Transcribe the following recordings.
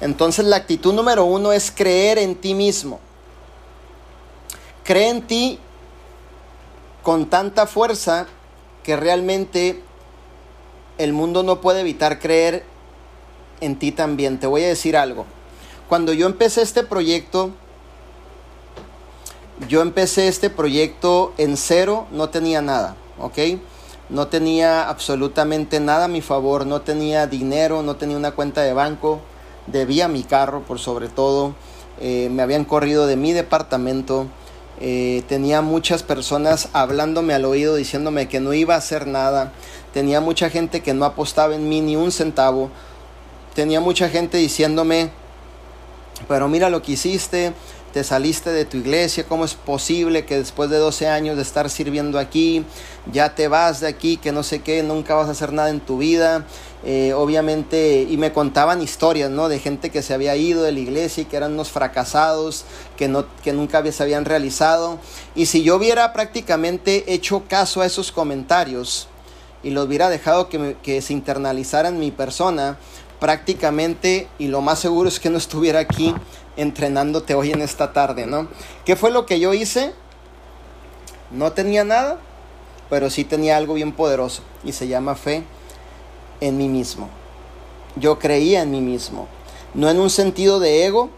Entonces la actitud número uno es creer en ti mismo. Cree en ti con tanta fuerza que realmente el mundo no puede evitar creer en ti también. Te voy a decir algo. Cuando yo empecé este proyecto, yo empecé este proyecto en cero, no tenía nada, ¿ok? No tenía absolutamente nada a mi favor, no tenía dinero, no tenía una cuenta de banco, debía mi carro por sobre todo, eh, me habían corrido de mi departamento, eh, tenía muchas personas hablándome al oído diciéndome que no iba a hacer nada, tenía mucha gente que no apostaba en mí ni un centavo, tenía mucha gente diciéndome, pero mira lo que hiciste, te saliste de tu iglesia, ¿cómo es posible que después de 12 años de estar sirviendo aquí, ya te vas de aquí, que no sé qué, nunca vas a hacer nada en tu vida? Eh, obviamente, y me contaban historias, ¿no? De gente que se había ido de la iglesia y que eran unos fracasados, que, no, que nunca se habían realizado. Y si yo hubiera prácticamente hecho caso a esos comentarios y los hubiera dejado que, que se internalizaran mi persona, prácticamente, y lo más seguro es que no estuviera aquí entrenándote hoy en esta tarde, ¿no? ¿Qué fue lo que yo hice? No tenía nada, pero sí tenía algo bien poderoso y se llama fe en mí mismo. Yo creía en mí mismo, no en un sentido de ego,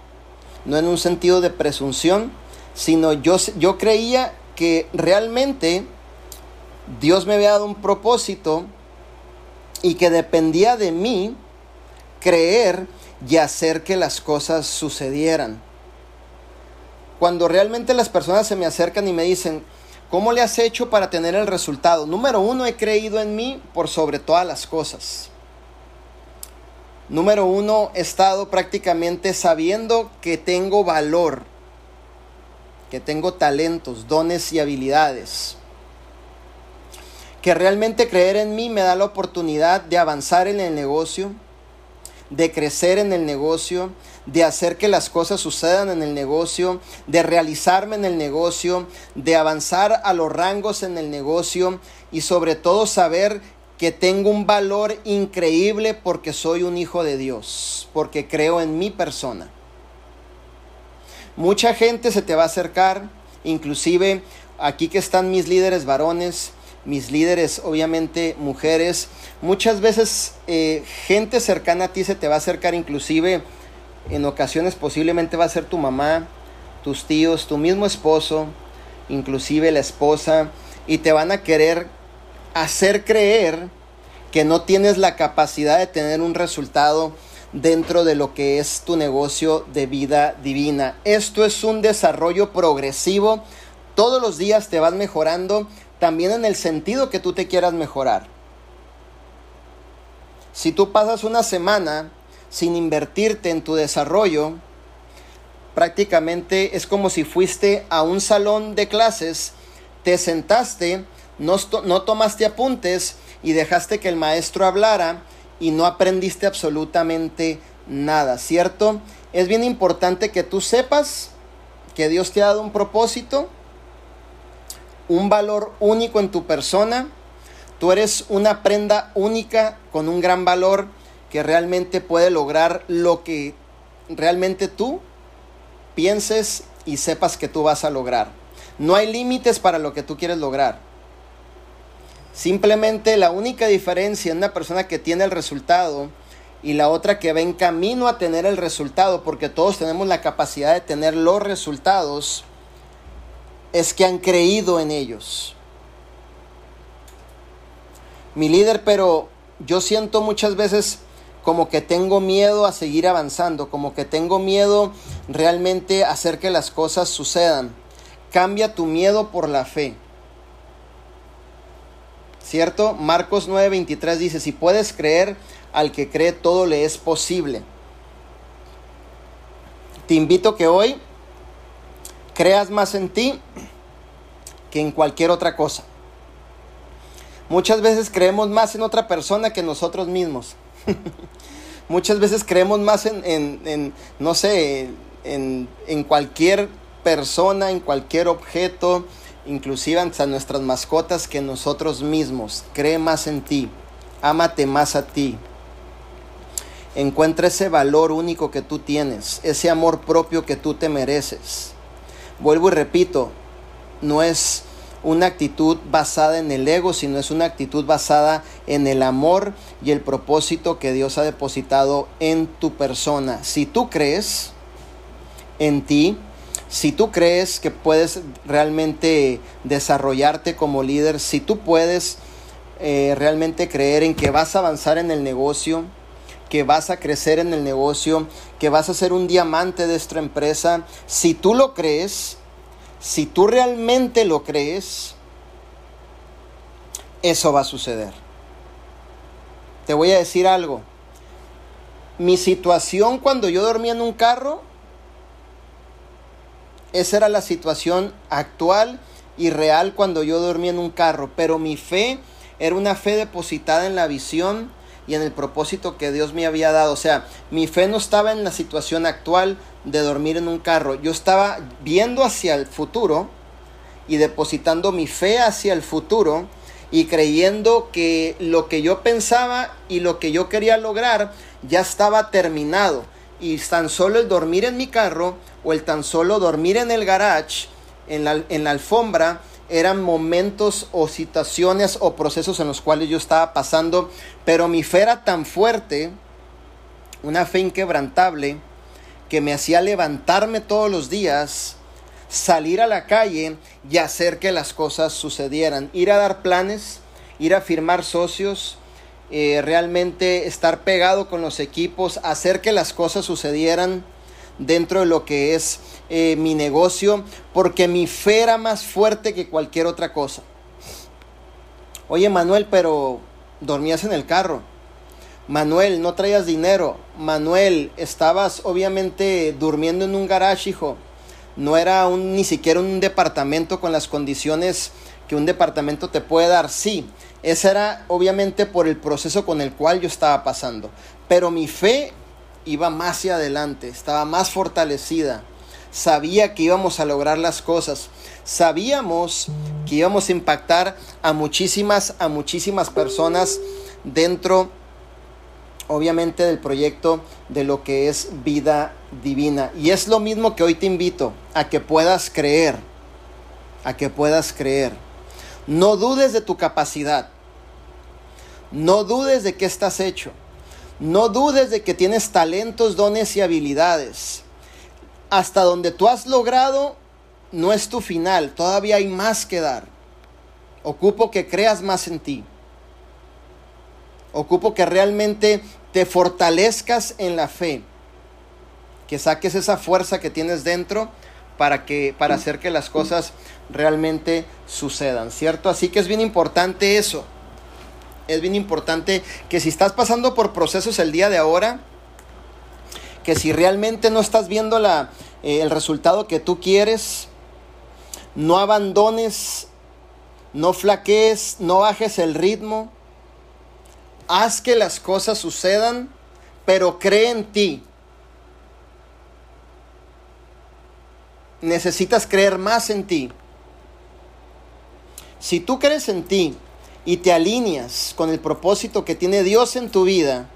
no en un sentido de presunción, sino yo, yo creía que realmente Dios me había dado un propósito y que dependía de mí creer y hacer que las cosas sucedieran. Cuando realmente las personas se me acercan y me dicen, ¿cómo le has hecho para tener el resultado? Número uno, he creído en mí por sobre todas las cosas. Número uno, he estado prácticamente sabiendo que tengo valor, que tengo talentos, dones y habilidades. Que realmente creer en mí me da la oportunidad de avanzar en el negocio, de crecer en el negocio, de hacer que las cosas sucedan en el negocio, de realizarme en el negocio, de avanzar a los rangos en el negocio y sobre todo saber que tengo un valor increíble porque soy un hijo de Dios, porque creo en mi persona. Mucha gente se te va a acercar, inclusive aquí que están mis líderes varones, mis líderes, obviamente mujeres. Muchas veces eh, gente cercana a ti se te va a acercar, inclusive en ocasiones posiblemente va a ser tu mamá, tus tíos, tu mismo esposo, inclusive la esposa, y te van a querer hacer creer que no tienes la capacidad de tener un resultado dentro de lo que es tu negocio de vida divina. Esto es un desarrollo progresivo. Todos los días te vas mejorando, también en el sentido que tú te quieras mejorar. Si tú pasas una semana sin invertirte en tu desarrollo, prácticamente es como si fuiste a un salón de clases, te sentaste, no, no tomaste apuntes y dejaste que el maestro hablara y no aprendiste absolutamente nada, ¿cierto? Es bien importante que tú sepas que Dios te ha dado un propósito, un valor único en tu persona. Tú eres una prenda única con un gran valor que realmente puede lograr lo que realmente tú pienses y sepas que tú vas a lograr. No hay límites para lo que tú quieres lograr. Simplemente la única diferencia en una persona que tiene el resultado y la otra que va en camino a tener el resultado, porque todos tenemos la capacidad de tener los resultados, es que han creído en ellos. Mi líder, pero yo siento muchas veces como que tengo miedo a seguir avanzando, como que tengo miedo realmente a hacer que las cosas sucedan. Cambia tu miedo por la fe. ¿Cierto? Marcos 9:23 dice, si puedes creer, al que cree todo le es posible. Te invito que hoy creas más en ti que en cualquier otra cosa. Muchas veces creemos más en otra persona que en nosotros mismos. Muchas veces creemos más en, no sé, en, en, cualquier persona, en cualquier objeto, inclusive hasta nuestras mascotas que en nosotros mismos. Cree más en ti, ámate más a ti. Encuentra ese valor único que tú tienes, ese amor propio que tú te mereces. Vuelvo y repito, no es una actitud basada en el ego, sino es una actitud basada en el amor y el propósito que Dios ha depositado en tu persona. Si tú crees en ti, si tú crees que puedes realmente desarrollarte como líder, si tú puedes eh, realmente creer en que vas a avanzar en el negocio, que vas a crecer en el negocio, que vas a ser un diamante de esta empresa, si tú lo crees, si tú realmente lo crees, eso va a suceder. Te voy a decir algo. Mi situación cuando yo dormía en un carro, esa era la situación actual y real cuando yo dormía en un carro, pero mi fe era una fe depositada en la visión y en el propósito que Dios me había dado. O sea, mi fe no estaba en la situación actual de dormir en un carro. Yo estaba viendo hacia el futuro y depositando mi fe hacia el futuro y creyendo que lo que yo pensaba y lo que yo quería lograr ya estaba terminado. Y tan solo el dormir en mi carro o el tan solo dormir en el garage, en la, en la alfombra, eran momentos o situaciones o procesos en los cuales yo estaba pasando, pero mi fe era tan fuerte, una fe inquebrantable, que me hacía levantarme todos los días, salir a la calle y hacer que las cosas sucedieran, ir a dar planes, ir a firmar socios, eh, realmente estar pegado con los equipos, hacer que las cosas sucedieran dentro de lo que es eh, mi negocio, porque mi fe era más fuerte que cualquier otra cosa. Oye Manuel, pero dormías en el carro. Manuel, no traías dinero. Manuel, estabas obviamente durmiendo en un garage, hijo. No era un, ni siquiera un departamento con las condiciones que un departamento te puede dar. Sí, ese era obviamente por el proceso con el cual yo estaba pasando. Pero mi fe iba más hacia adelante, estaba más fortalecida. Sabía que íbamos a lograr las cosas. Sabíamos que íbamos a impactar a muchísimas, a muchísimas personas dentro, obviamente, del proyecto de lo que es vida divina. Y es lo mismo que hoy te invito a que puedas creer, a que puedas creer. No dudes de tu capacidad. No dudes de qué estás hecho. No dudes de que tienes talentos, dones y habilidades. Hasta donde tú has logrado no es tu final, todavía hay más que dar. Ocupo que creas más en ti. Ocupo que realmente te fortalezcas en la fe. Que saques esa fuerza que tienes dentro para que para hacer que las cosas realmente sucedan, ¿cierto? Así que es bien importante eso es bien importante que si estás pasando por procesos el día de ahora, que si realmente no estás viendo la, eh, el resultado que tú quieres, no abandones, no flaquees, no bajes el ritmo, haz que las cosas sucedan, pero cree en ti. Necesitas creer más en ti. Si tú crees en ti y te alineas con el propósito que tiene Dios en tu vida,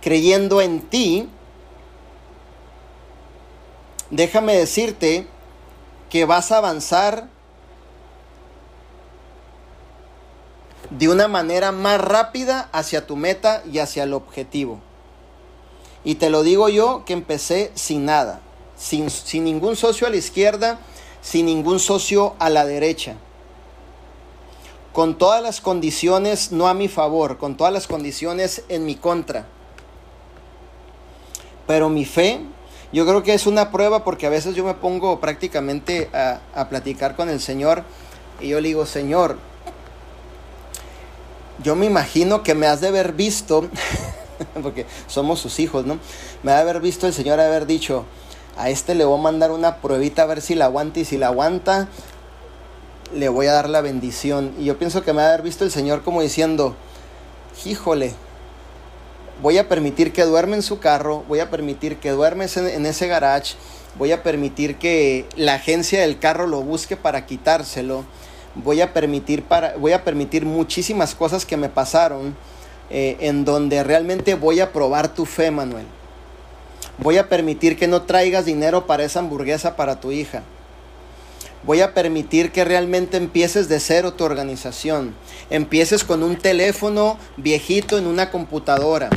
creyendo en ti, déjame decirte que vas a avanzar de una manera más rápida hacia tu meta y hacia el objetivo. Y te lo digo yo que empecé sin nada, sin, sin ningún socio a la izquierda, sin ningún socio a la derecha con todas las condiciones no a mi favor, con todas las condiciones en mi contra. Pero mi fe, yo creo que es una prueba porque a veces yo me pongo prácticamente a, platicar con el Señor y yo le digo, Señor, yo me imagino que me has de haber visto, porque somos sus hijos, ¿no? Me ha de haber visto el Señor haber dicho, a este le voy a mandar una pruebita a ver si la aguanta y si la aguanta, le voy a dar la bendición. Y yo pienso que me va a haber visto el Señor como diciendo, híjole, voy a permitir que duerme en su carro, voy a permitir que duerme en ese garage, voy a permitir que la agencia del carro lo busque para quitárselo, voy a permitir, para, voy a permitir muchísimas cosas que me pasaron eh, en donde realmente voy a probar tu fe, Manuel. Voy a permitir que no traigas dinero para esa hamburguesa para tu hija. Voy a permitir que realmente empieces de cero tu organización. Empieces con un teléfono viejito en una computadora.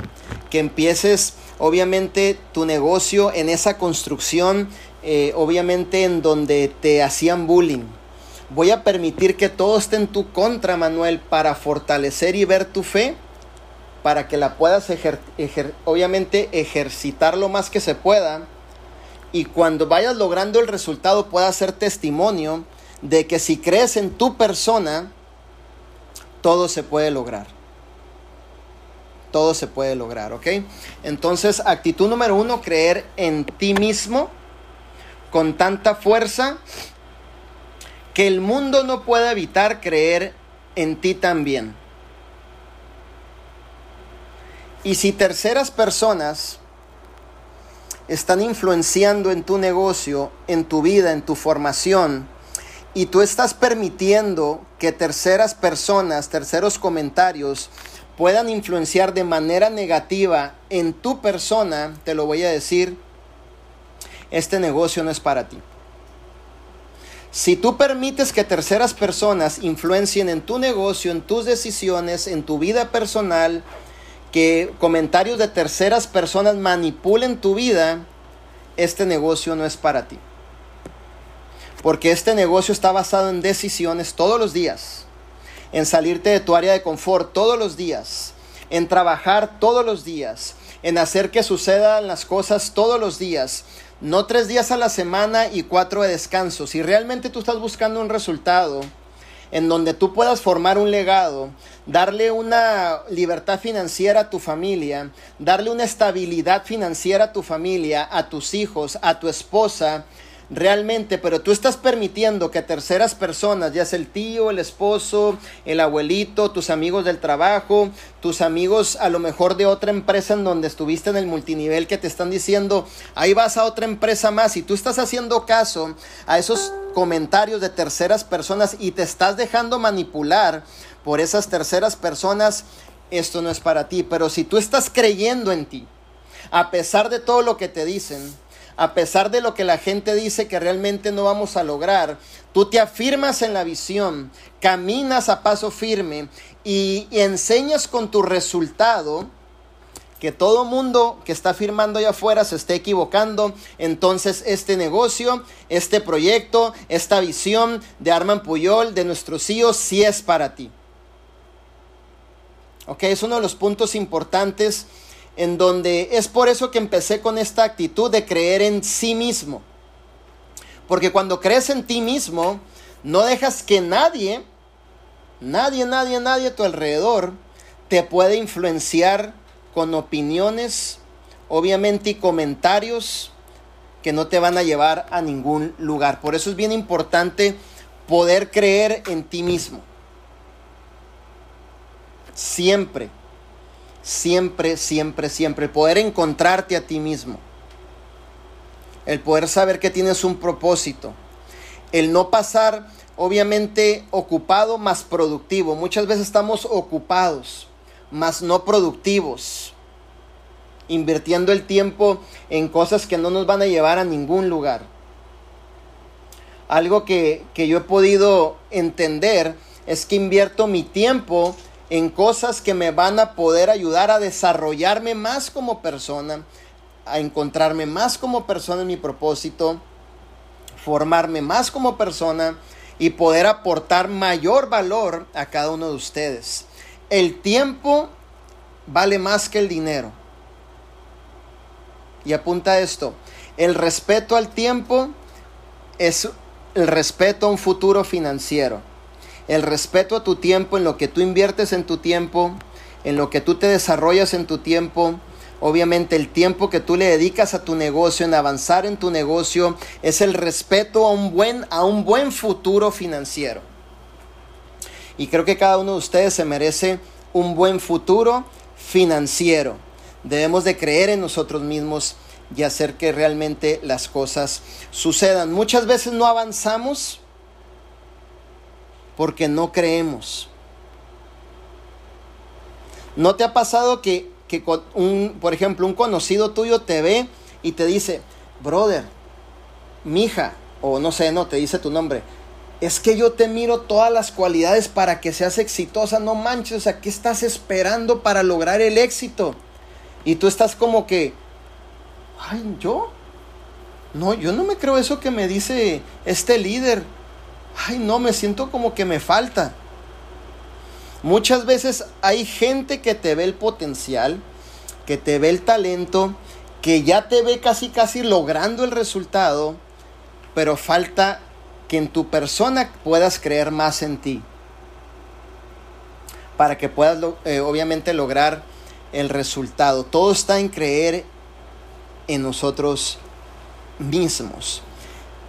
Que empieces obviamente tu negocio en esa construcción, eh, obviamente en donde te hacían bullying. Voy a permitir que todo esté en tu contra, Manuel, para fortalecer y ver tu fe, para que la puedas obviamente ejercitar lo más que se pueda y cuando vayas logrando el resultado pueda ser testimonio de que si crees en tu persona, todo se puede lograr. Todo se puede lograr, ¿ok? Entonces, actitud número uno, creer en ti mismo con tanta fuerza que el mundo no puede evitar creer en ti también. Y si terceras personas están influenciando en tu negocio, en tu vida, en tu formación, y tú estás permitiendo que terceras personas, terceros comentarios, puedan influenciar de manera negativa en tu persona, te lo voy a decir, este negocio no es para ti. Si tú permites que terceras personas influencien en tu negocio, en tus decisiones, en tu vida personal, que comentarios de terceras personas manipulen tu vida, este negocio no es para ti. Porque este negocio está basado en decisiones todos los días, en salirte de tu área de confort todos los días, en trabajar todos los días, en hacer que sucedan las cosas todos los días, no tres días a la semana y cuatro de descanso. Si realmente tú estás buscando un resultado, en donde tú puedas formar un legado, darle una libertad financiera a tu familia, darle una estabilidad financiera a tu familia, a tus hijos, a tu esposa, realmente, pero tú estás permitiendo que terceras personas, ya sea el tío, el esposo, el abuelito, tus amigos del trabajo, tus amigos a lo mejor de otra empresa en donde estuviste en el multinivel que te están diciendo, ahí vas a otra empresa más y tú estás haciendo caso a esos comentarios de terceras personas y te estás dejando manipular por esas terceras personas, esto no es para ti, pero si tú estás creyendo en ti, a pesar de todo lo que te dicen, a pesar de lo que la gente dice que realmente no vamos a lograr, tú te afirmas en la visión, caminas a paso firme y, enseñas con tu resultado que todo mundo que está firmando allá afuera se esté equivocando, entonces este negocio, este proyecto, esta visión de Arman Puyol, de nuestros hijos, sí es para ti. Ok, es uno de los puntos importantes en donde es por eso que empecé con esta actitud de creer en sí mismo. Porque cuando crees en ti mismo, no dejas que nadie, nadie, nadie, nadie a tu alrededor te pueda influenciar con opiniones, obviamente, y comentarios que no te van a llevar a ningún lugar. Por eso es bien importante poder creer en ti mismo. Siempre siempre, siempre, siempre. poder encontrarte a ti mismo. El poder saber que tienes un propósito. El no pasar, obviamente, ocupado más productivo. Muchas veces estamos ocupados, más no productivos. Invirtiendo el tiempo en cosas que no nos van a llevar a ningún lugar. Algo que, que yo he podido entender es que invierto mi tiempo en cosas que me van a poder ayudar a desarrollarme más como persona, a encontrarme más como persona en mi propósito, formarme más como persona y poder aportar mayor valor a cada uno de ustedes. El tiempo vale más que el dinero. Y apunta esto, el respeto al tiempo es el respeto a un futuro financiero el respeto a tu tiempo, en lo que tú inviertes en tu tiempo, en lo que tú te desarrollas en tu tiempo. Obviamente el tiempo que tú le dedicas a tu negocio, en avanzar en tu negocio, es el respeto a un buen, a un buen futuro financiero. Y creo que cada uno de ustedes se merece un buen futuro financiero. Debemos de creer en nosotros mismos y hacer que realmente las cosas sucedan. Muchas veces no avanzamos porque no creemos. ¿No te ha pasado que, que un, por ejemplo, un conocido tuyo te ve y te dice, brother, mija, o no sé, no, te dice tu nombre, es que yo te miro todas las cualidades para que seas exitosa, no manches, o sea, ¿qué estás esperando para lograr el éxito? Y tú estás como que, ay, ¿yo? No, yo no me creo eso que me dice este líder. Ay, no, me siento como que me falta. Muchas veces hay gente que te ve el potencial, que te ve el talento, que ya te ve casi casi logrando el resultado, pero falta que en tu persona puedas creer más en ti. Para que puedas eh, obviamente lograr el resultado. Todo está en creer en nosotros mismos.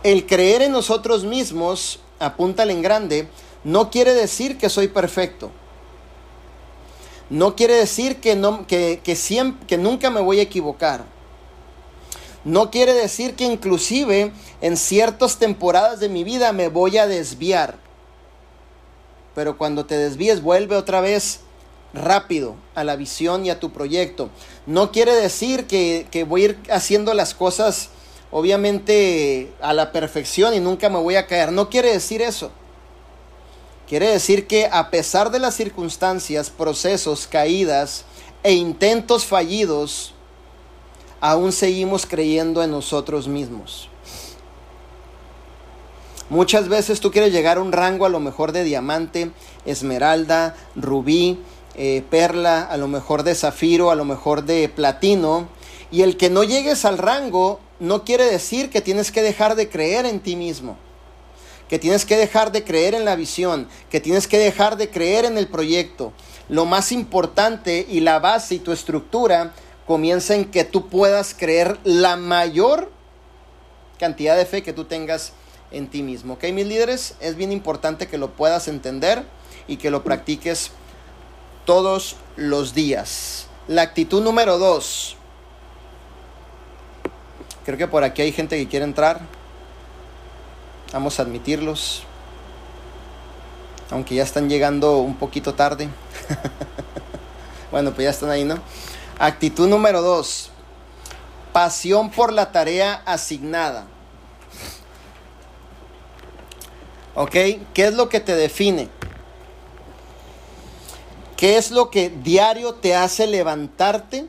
El creer en nosotros mismos, apúntale en grande, no quiere decir que soy perfecto. No quiere decir que, no, que, siempre, que nunca me voy a equivocar. No quiere decir que inclusive en ciertas temporadas de mi vida me voy a desviar. Pero cuando te desvíes vuelve otra vez rápido a la visión y a tu proyecto. No quiere decir que, que voy a ir haciendo las cosas obviamente a la perfección y nunca me voy a caer. No quiere decir eso. Quiere decir que a pesar de las circunstancias, procesos, caídas e intentos fallidos, aún seguimos creyendo en nosotros mismos. Muchas veces tú quieres llegar a un rango a lo mejor de diamante, esmeralda, rubí, eh, perla, a lo mejor de zafiro, a lo mejor de platino. Y el que no llegues al rango no quiere decir que tienes que dejar de creer en ti mismo, que tienes que dejar de creer en la visión, que tienes que dejar de creer en el proyecto. Lo más importante y la base y tu estructura comienza en que tú puedas creer la mayor cantidad de fe que tú tengas en ti mismo. ¿Ok, mis líderes? Es bien importante que lo puedas entender y que lo practiques todos los días. La actitud número dos. Creo que por aquí hay gente que quiere entrar. Vamos a admitirlos. Aunque ya están llegando un poquito tarde. bueno, pues ya están ahí, ¿no? Actitud número dos. Pasión por la tarea asignada. ¿Ok? ¿Qué es lo que te define? ¿Qué es lo que diario te hace levantarte?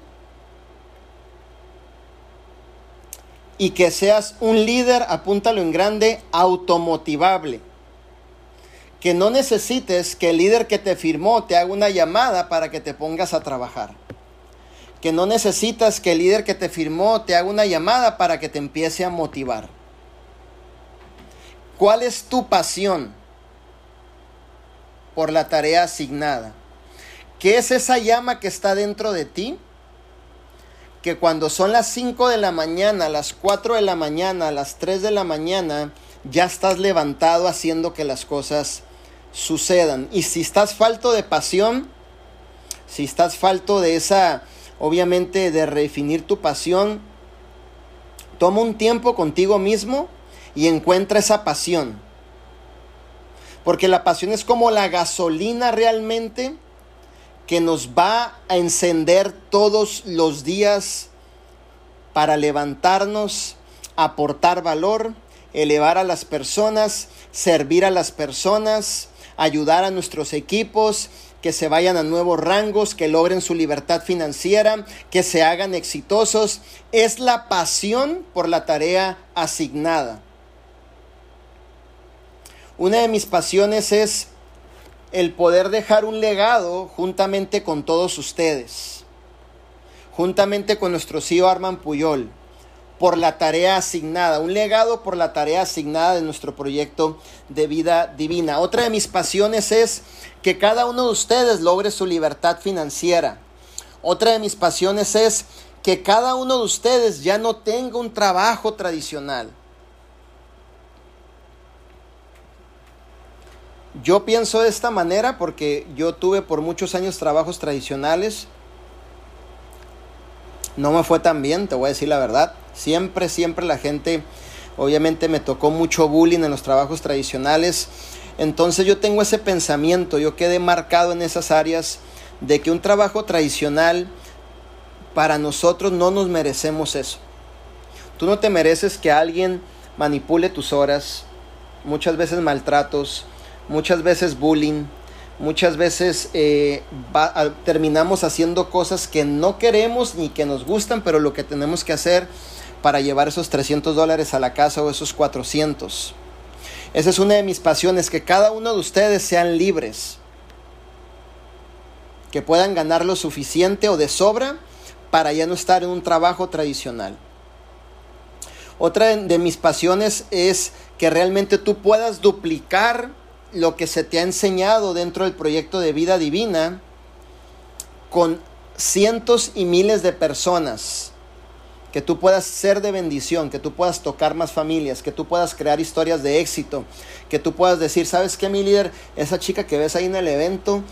Y que seas un líder, apúntalo en grande, automotivable. Que no necesites que el líder que te firmó te haga una llamada para que te pongas a trabajar que no necesitas que el líder que te firmó te haga una llamada para que te empiece a motivar. ¿Cuál es tu pasión por la tarea asignada? ¿Qué es esa llama que está dentro de ti? Que cuando son las 5 de la mañana, las 4 de la mañana, las 3 de la mañana, ya estás levantado haciendo que las cosas sucedan. Y si estás falto de pasión, si estás falto de esa obviamente de redefinir tu pasión, toma un tiempo contigo mismo y encuentra esa pasión. Porque la pasión es como la gasolina realmente que nos va a encender todos los días para levantarnos, aportar valor, elevar a las personas, servir a las personas, ayudar a nuestros equipos, que se vayan a nuevos rangos, que logren su libertad financiera, que se hagan exitosos. Es la pasión por la tarea asignada. Una de mis pasiones es el poder dejar un legado juntamente con todos ustedes, juntamente con nuestro CEO Arman Puyol por la tarea asignada, un legado por la tarea asignada de nuestro proyecto de vida divina. Otra de mis pasiones es que cada uno de ustedes logre su libertad financiera. Otra de mis pasiones es que cada uno de ustedes ya no tenga un trabajo tradicional. Yo pienso de esta manera porque yo tuve por muchos años trabajos tradicionales. No me fue tan bien, te voy a decir la verdad. Siempre, siempre la gente, obviamente me tocó mucho bullying en los trabajos tradicionales. Entonces yo tengo ese pensamiento, yo quedé marcado en esas áreas de que un trabajo tradicional para nosotros no nos merecemos eso. Tú no te mereces que alguien manipule tus horas, muchas veces maltratos, muchas veces bullying, muchas veces eh, terminamos haciendo cosas que no queremos ni que nos gustan, pero lo que tenemos que hacer para llevar esos 300 dólares a la casa o esos 400. Esa es una de mis pasiones, que cada uno de ustedes sean libres, que puedan ganar lo suficiente o de sobra para ya no estar en un trabajo tradicional. Otra de mis pasiones es que realmente tú puedas duplicar lo que se te ha enseñado dentro del proyecto de vida divina con cientos y miles de personas. Que tú puedas ser de bendición, que tú puedas tocar más familias, que tú puedas crear historias de éxito, que tú puedas decir, ¿sabes qué, mi líder? Esa chica que ves ahí en el evento,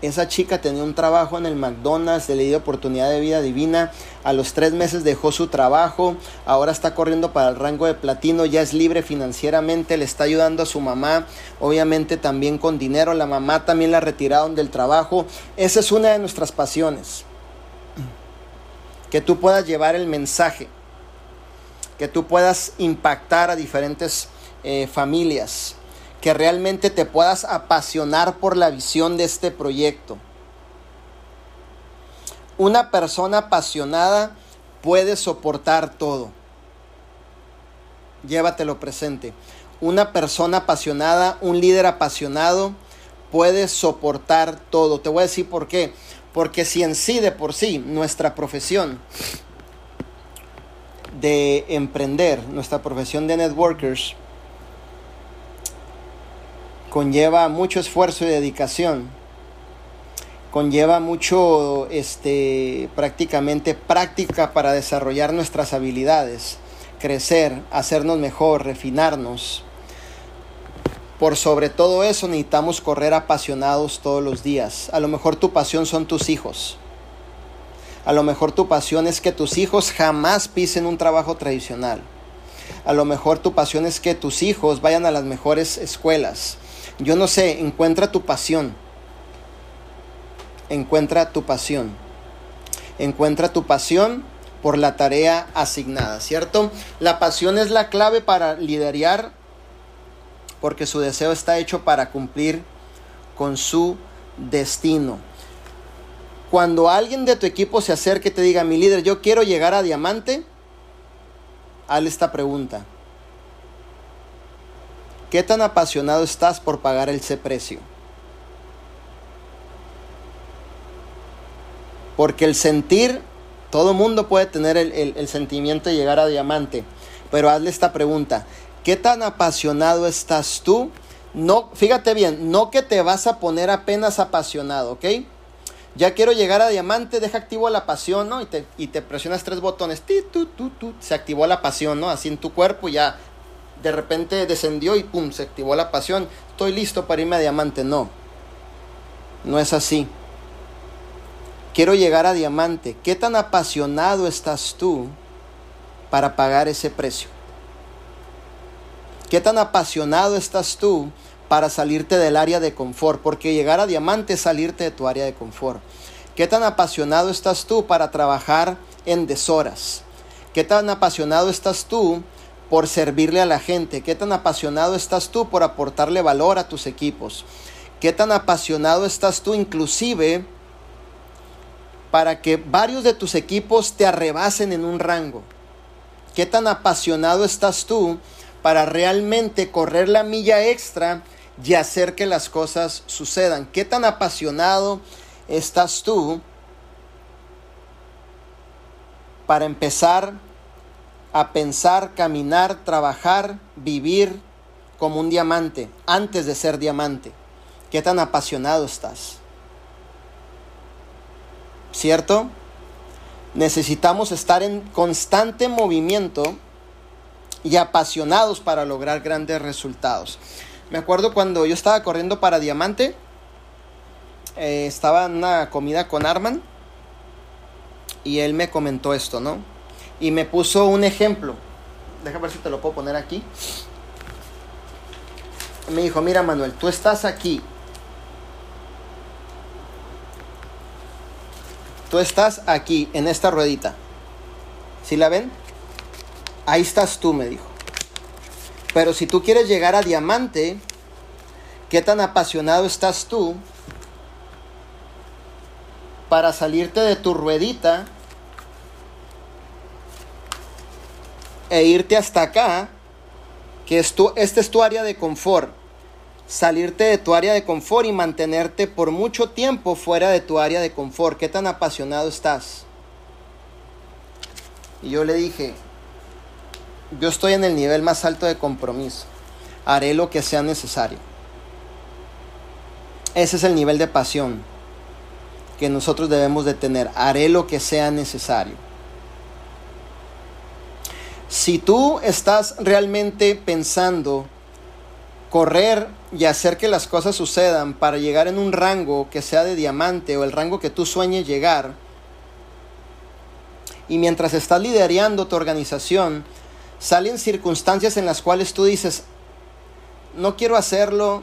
esa chica tenía un trabajo en el McDonald's, le dio oportunidad de vida divina. A los tres meses dejó su trabajo, ahora está corriendo para el rango de platino, ya es libre financieramente, le está ayudando a su mamá, obviamente también con dinero. La mamá también la retiraron del trabajo. Esa es una de nuestras pasiones. Que tú puedas llevar el mensaje, que tú puedas impactar a diferentes eh, familias que realmente te puedas apasionar por la visión de este proyecto. Una persona apasionada puede soportar todo. Llévatelo presente. Una persona apasionada, un líder apasionado, puede soportar todo. Te voy a decir por qué. Porque si en sí de por sí nuestra profesión de emprender, nuestra profesión de networkers, conlleva mucho esfuerzo y dedicación, conlleva mucho, este, prácticamente práctica para desarrollar nuestras habilidades, crecer, hacernos mejor, refinarnos. Por sobre todo eso necesitamos correr apasionados todos los días. A lo mejor tu pasión son tus hijos. A lo mejor tu pasión es que tus hijos jamás pisen un trabajo tradicional. A lo mejor tu pasión es que tus hijos vayan a las mejores escuelas. Yo no sé, encuentra tu pasión. Encuentra tu pasión. Encuentra tu pasión por la tarea asignada, ¿cierto? La pasión es la clave para liderar porque su deseo está hecho para cumplir con su destino. Cuando alguien de tu equipo se acerque y te diga, mi líder, yo quiero llegar a diamante, hazle esta pregunta. ¿Qué tan apasionado estás por pagar ese precio? Porque el sentir, todo mundo puede tener el, sentimiento de llegar a diamante, pero hazle esta pregunta, ¿qué tan apasionado estás tú? No, fíjate bien, no que te vas a poner apenas apasionado, ¿ok? Ya quiero llegar a diamante, deja activo la pasión, ¿no? Y te, y te presionas tres botones, ti, tu, se activó la pasión, ¿no? Así en tu cuerpo ya de repente descendió y pum, se activó la pasión. Estoy listo para irme a diamante. No, no es así. Quiero llegar a diamante. ¿Qué tan apasionado estás tú para pagar ese precio? ¿Qué tan apasionado estás tú para salirte del área de confort? Porque llegar a diamante es salirte de tu área de confort. ¿Qué tan apasionado estás tú para trabajar en deshoras? ¿Qué tan apasionado estás tú por servirle a la gente? ¿Qué tan apasionado estás tú por aportarle valor a tus equipos? ¿Qué tan apasionado estás tú inclusive para que varios de tus equipos te arrebasen en un rango? ¿Qué tan apasionado estás tú para realmente correr la milla extra y hacer que las cosas sucedan? ¿Qué tan apasionado estás tú para empezar a pensar, caminar, trabajar, vivir como un diamante antes de ser diamante. ¿Qué tan apasionado estás? ¿Cierto? Necesitamos estar en constante movimiento y apasionados para lograr grandes resultados. Me acuerdo cuando yo estaba corriendo para Diamante, eh, estaba en una comida con Arman y él me comentó esto, ¿no? Y me puso un ejemplo. Déjame ver si te lo puedo poner aquí. Me dijo, mira Manuel, tú estás aquí. Tú estás aquí, en esta ruedita. ¿Sí la ven? Ahí estás tú, me dijo. Pero si tú quieres llegar a diamante, ¿qué tan apasionado estás tú para salirte de tu ruedita e irte hasta acá, que es tu, este es tu área de confort? salirte de tu área de confort y mantenerte por mucho tiempo fuera de tu área de confort. ¿Qué tan apasionado estás? Y yo le dije, yo estoy en el nivel más alto de compromiso. Haré lo que sea necesario. Ese es el nivel de pasión que nosotros debemos de tener. Haré lo que sea necesario. Si tú estás realmente pensando correr y hacer que las cosas sucedan para llegar en un rango que sea de diamante o el rango que tú sueñes llegar, y mientras estás liderando tu organización, salen circunstancias en las cuales tú dices, no quiero hacerlo,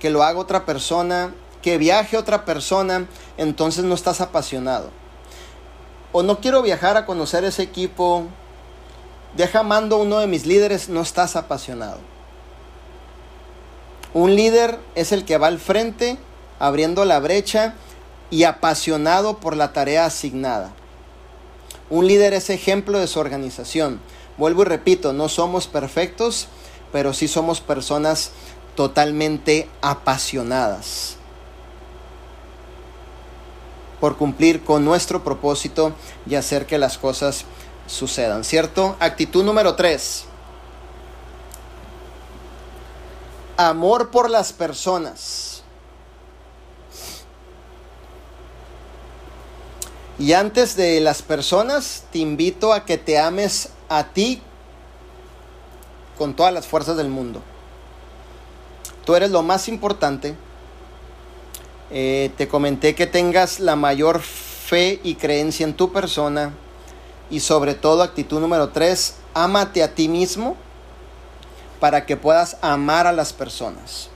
que lo haga otra persona, que viaje otra persona, entonces no estás apasionado. O no quiero viajar a conocer ese equipo, deja mando uno de mis líderes, no estás apasionado. Un líder es el que va al frente, abriendo la brecha y apasionado por la tarea asignada. Un líder es ejemplo de su organización. Vuelvo y repito, no somos perfectos, pero sí somos personas totalmente apasionadas por cumplir con nuestro propósito y hacer que las cosas sucedan, ¿cierto? Actitud número 3. Amor por las personas. Y antes de las personas, te invito a que te ames a ti con todas las fuerzas del mundo. Tú eres lo más importante. Eh, te comenté que tengas la mayor fe y creencia en tu persona. Y sobre todo, actitud número 3, ámate a ti mismo para que puedas amar a las personas.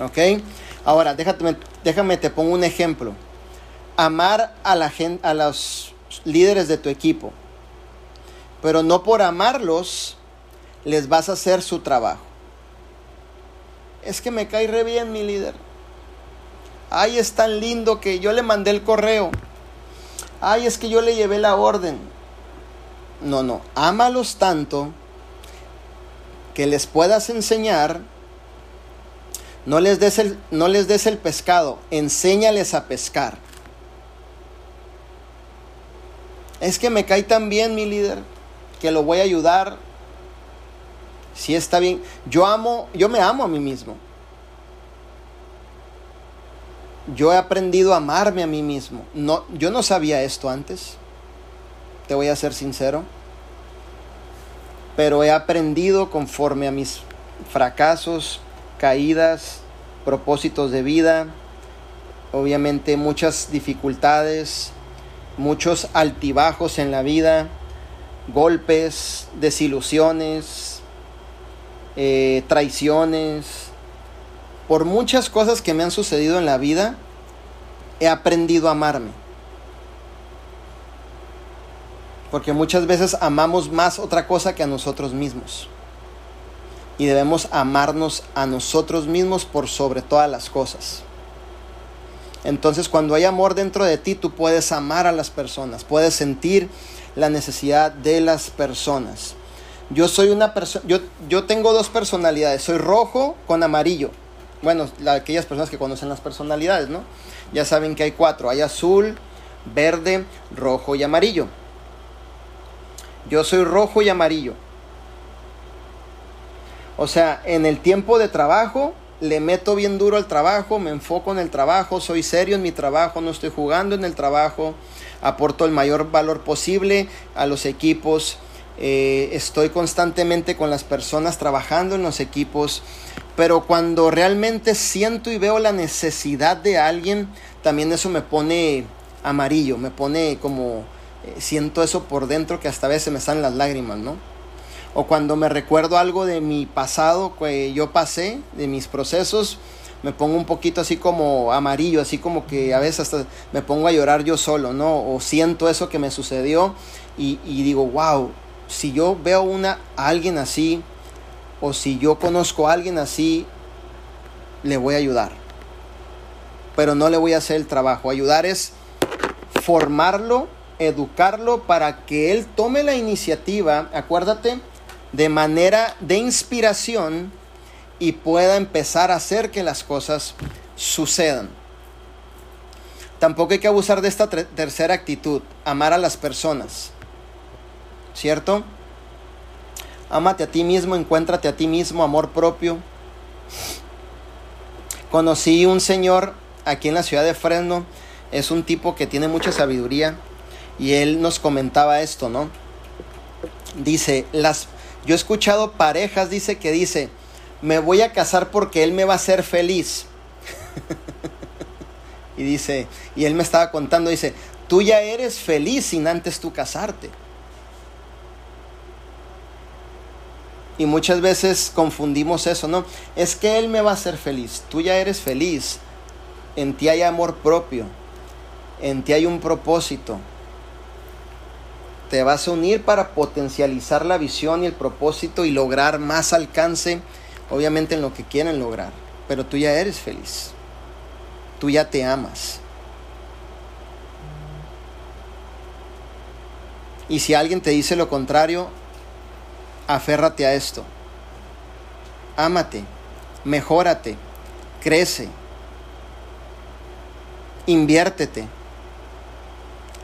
¿Ok? Ahora, déjame, déjame te pongo un ejemplo. Amar a, la gente, a los líderes de tu equipo. Pero no por amarlos les vas a hacer su trabajo. Es que me cae re bien mi líder. Ay, es tan lindo que yo le mandé el correo. Ay, es que yo le llevé la orden. No, no, ámalos tanto que les puedas enseñar, no les des el, no les des el pescado, enséñales a pescar. Es que me cae tan bien mi líder que lo voy a ayudar. Si está bien, yo amo, yo me amo a mí mismo. Yo he aprendido a amarme a mí mismo. No, yo no sabía esto antes. Te voy a ser sincero pero he aprendido conforme a mis fracasos, caídas, propósitos de vida, obviamente muchas dificultades, muchos altibajos en la vida, golpes, desilusiones, eh, traiciones, por muchas cosas que me han sucedido en la vida, he aprendido a amarme. Porque muchas veces amamos más otra cosa que a nosotros mismos. Y debemos amarnos a nosotros mismos por sobre todas las cosas. Entonces cuando hay amor dentro de ti, tú puedes amar a las personas, puedes sentir la necesidad de las personas. Yo soy una persona, yo, yo tengo dos personalidades, soy rojo con amarillo. Bueno, aquellas personas que conocen las personalidades, ¿no? Ya saben que hay cuatro, hay azul, verde, rojo y amarillo. Yo soy rojo y amarillo. O sea, en el tiempo de trabajo le meto bien duro al trabajo, me enfoco en el trabajo, soy serio en mi trabajo, no estoy jugando en el trabajo, aporto el mayor valor posible a los equipos, eh, estoy constantemente con las personas trabajando en los equipos, pero cuando realmente siento y veo la necesidad de alguien, también eso me pone amarillo, me pone como eh, siento eso por dentro que hasta a veces me salen las lágrimas, ¿no? O cuando me recuerdo algo de mi pasado que yo pasé, de mis procesos, me pongo un poquito así como amarillo, así como que a veces hasta me pongo a llorar yo solo, ¿no? O siento eso que me sucedió y, digo, wow, si yo veo una, a alguien así, o si yo conozco a alguien así, le voy a ayudar. Pero no le voy a hacer el trabajo. Ayudar es formarlo, educarlo para que él tome la iniciativa, acuérdate, de manera de inspiración y pueda empezar a hacer que las cosas sucedan. Tampoco hay que abusar de esta tercera actitud, amar a las personas. ¿Cierto? Amate a ti mismo, encuéntrate a ti mismo, amor propio. Conocí un señor aquí en la ciudad de Fresno, es un tipo que tiene mucha sabiduría y él nos comentaba esto, ¿no? Dice, las yo he escuchado parejas dice que dice, "Me voy a casar porque él me va a hacer feliz." y dice, y él me estaba contando, dice, "Tú ya eres feliz sin antes tú casarte." Y muchas veces confundimos eso, ¿no? Es que Él me va a hacer feliz. Tú ya eres feliz. En ti hay amor propio. En ti hay un propósito. Te vas a unir para potencializar la visión y el propósito y lograr más alcance, obviamente en lo que quieren lograr. Pero tú ya eres feliz. Tú ya te amas. Y si alguien te dice lo contrario, aférrate a esto. Ámate, mejórate, crece, inviértete,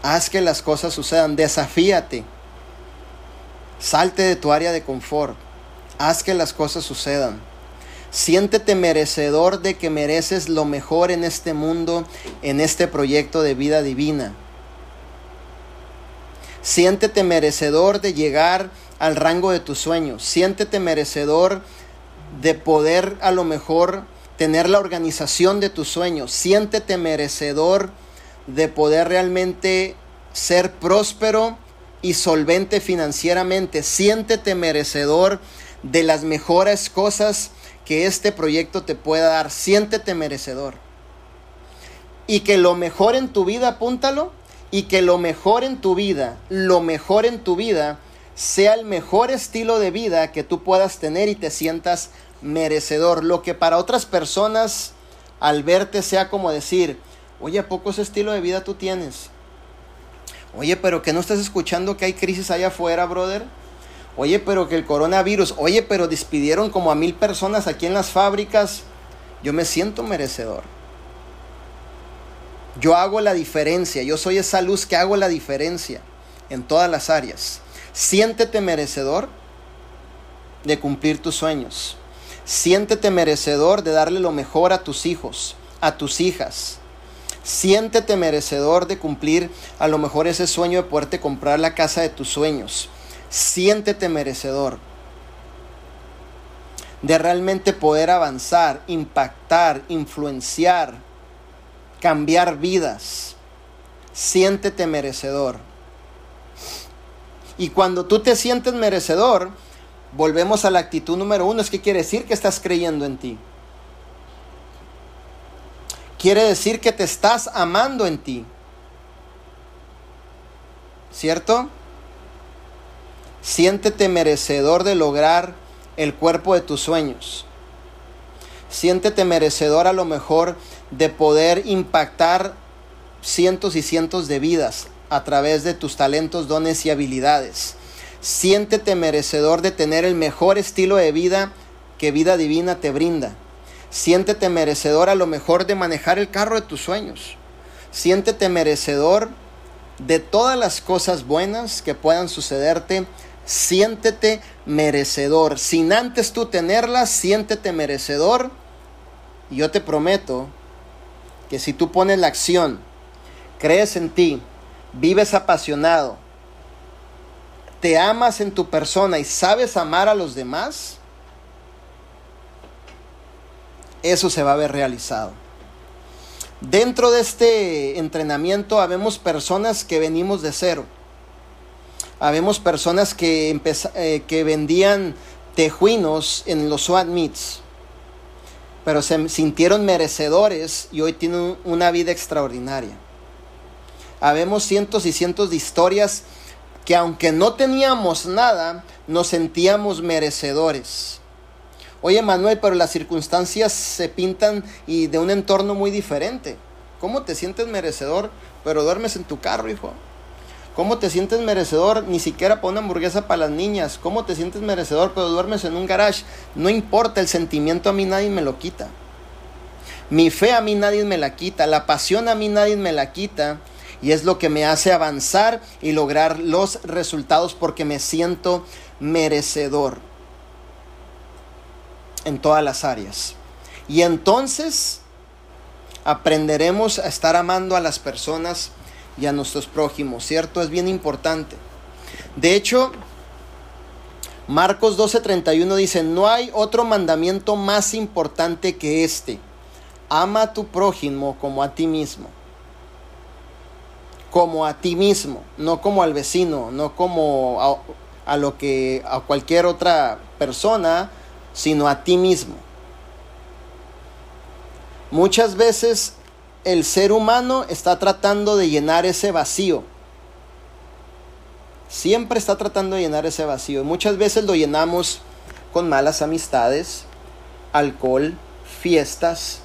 haz que las cosas sucedan, desafíate, salte de tu área de confort, haz que las cosas sucedan. Siéntete merecedor de que mereces lo mejor en este mundo, en este proyecto de vida divina. Siéntete merecedor de llegar al rango de tus sueños. Siéntete merecedor de poder a lo mejor tener la organización de tus sueños. Siéntete merecedor de poder realmente ser próspero y solvente financieramente. Siéntete merecedor de las mejores cosas que este proyecto te pueda dar. Siéntete merecedor. Y que lo mejor en tu vida, apúntalo, y que lo mejor en tu vida, lo mejor en tu vida, sea el mejor estilo de vida que tú puedas tener y te sientas merecedor. Lo que para otras personas al verte sea como decir, oye, ¿a poco ese estilo de vida tú tienes? Oye, pero que no estás escuchando que hay crisis allá afuera, brother. Oye, pero que el coronavirus, oye, pero despidieron como a mil personas aquí en las fábricas. Yo me siento merecedor. Yo hago la diferencia, yo soy esa luz que hago la diferencia en todas las áreas. Siéntete merecedor de cumplir tus sueños. Siéntete merecedor de darle lo mejor a tus hijos, a tus hijas. Siéntete merecedor de cumplir a lo mejor ese sueño de poderte comprar la casa de tus sueños. Siéntete merecedor de realmente poder avanzar, impactar, influenciar, cambiar vidas. Siéntete merecedor. Y cuando tú te sientes merecedor, volvemos a la actitud número uno, es que quiere decir que estás creyendo en ti. Quiere decir que te estás amando en ti. ¿Cierto? Siéntete merecedor de lograr el cuerpo de tus sueños. Siéntete merecedor a lo mejor de poder impactar cientos y cientos de vidas a través de tus talentos, dones y habilidades. Siéntete merecedor de tener el mejor estilo de vida que vida divina te brinda. Siéntete merecedor a lo mejor de manejar el carro de tus sueños. Siéntete merecedor de todas las cosas buenas que puedan sucederte. Siéntete merecedor. Sin antes tú tenerlas, siéntete merecedor. Y yo te prometo que si tú pones la acción, crees en ti, vives apasionado, te amas en tu persona y sabes amar a los demás, eso se va a ver realizado. Dentro de este entrenamiento habemos personas que venimos de cero. Habemos personas que, eh, que vendían tejuinos en los SWAT meets. pero se sintieron merecedores y hoy tienen una vida extraordinaria. Habemos cientos y cientos de historias que aunque no teníamos nada, nos sentíamos merecedores. Oye Manuel, pero las circunstancias se pintan y de un entorno muy diferente. ¿Cómo te sientes merecedor, pero duermes en tu carro, hijo? ¿Cómo te sientes merecedor ni siquiera para una hamburguesa para las niñas? ¿Cómo te sientes merecedor, pero duermes en un garage? No importa, el sentimiento a mí nadie me lo quita. Mi fe a mí nadie me la quita, la pasión a mí nadie me la quita y es lo que me hace avanzar y lograr los resultados porque me siento merecedor en todas las áreas. Y entonces aprenderemos a estar amando a las personas y a nuestros prójimos, ¿cierto? Es bien importante. De hecho, Marcos 12:31 dice, no hay otro mandamiento más importante que este. Ama a tu prójimo como a ti mismo como a ti mismo, no como al vecino, no como a, lo que a cualquier otra persona, sino a ti mismo. Muchas veces el ser humano está tratando de llenar ese vacío. Siempre está tratando de llenar ese vacío. Muchas veces lo llenamos con malas amistades, alcohol, fiestas,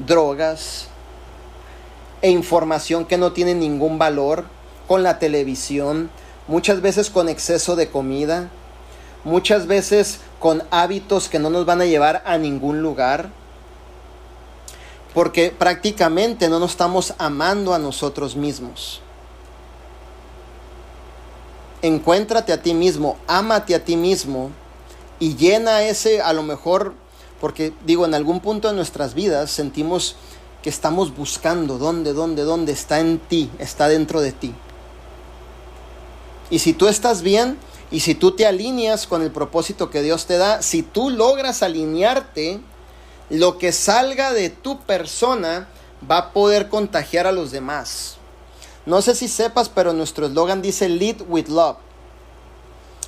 drogas, e información que no tiene ningún valor, con la televisión, muchas veces con exceso de comida, muchas veces con hábitos que no nos van a llevar a ningún lugar, porque prácticamente no nos estamos amando a nosotros mismos. Encuéntrate a ti mismo, ámate a ti mismo y llena ese, a lo mejor, porque digo, en algún punto de nuestras vidas sentimos que estamos buscando, dónde, dónde, dónde está en ti, está dentro de ti. Y si tú estás bien y si tú te alineas con el propósito que Dios te da, si tú logras alinearte, lo que salga de tu persona va a poder contagiar a los demás. No sé si sepas, pero nuestro eslogan dice Lead with Love.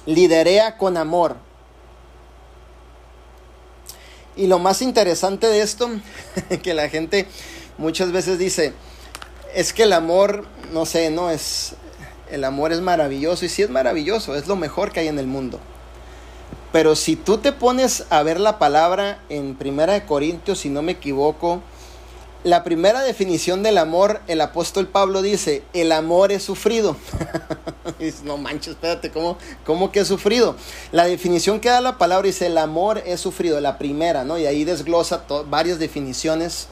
Liderea con amor. Y lo más interesante de esto, que la gente muchas veces dice, es que el amor, no sé, no es, el amor es maravilloso y sí es maravilloso, es lo mejor que hay en el mundo. Pero si tú te pones a ver la palabra en Primera de Corintios, si no me equivoco, la primera definición del amor, el apóstol Pablo dice, el amor es sufrido. no manches, espérate, ¿cómo, ¿cómo que es sufrido? La definición que da la palabra dice, el amor es sufrido, la primera, ¿no? Y ahí desglosa varias definiciones.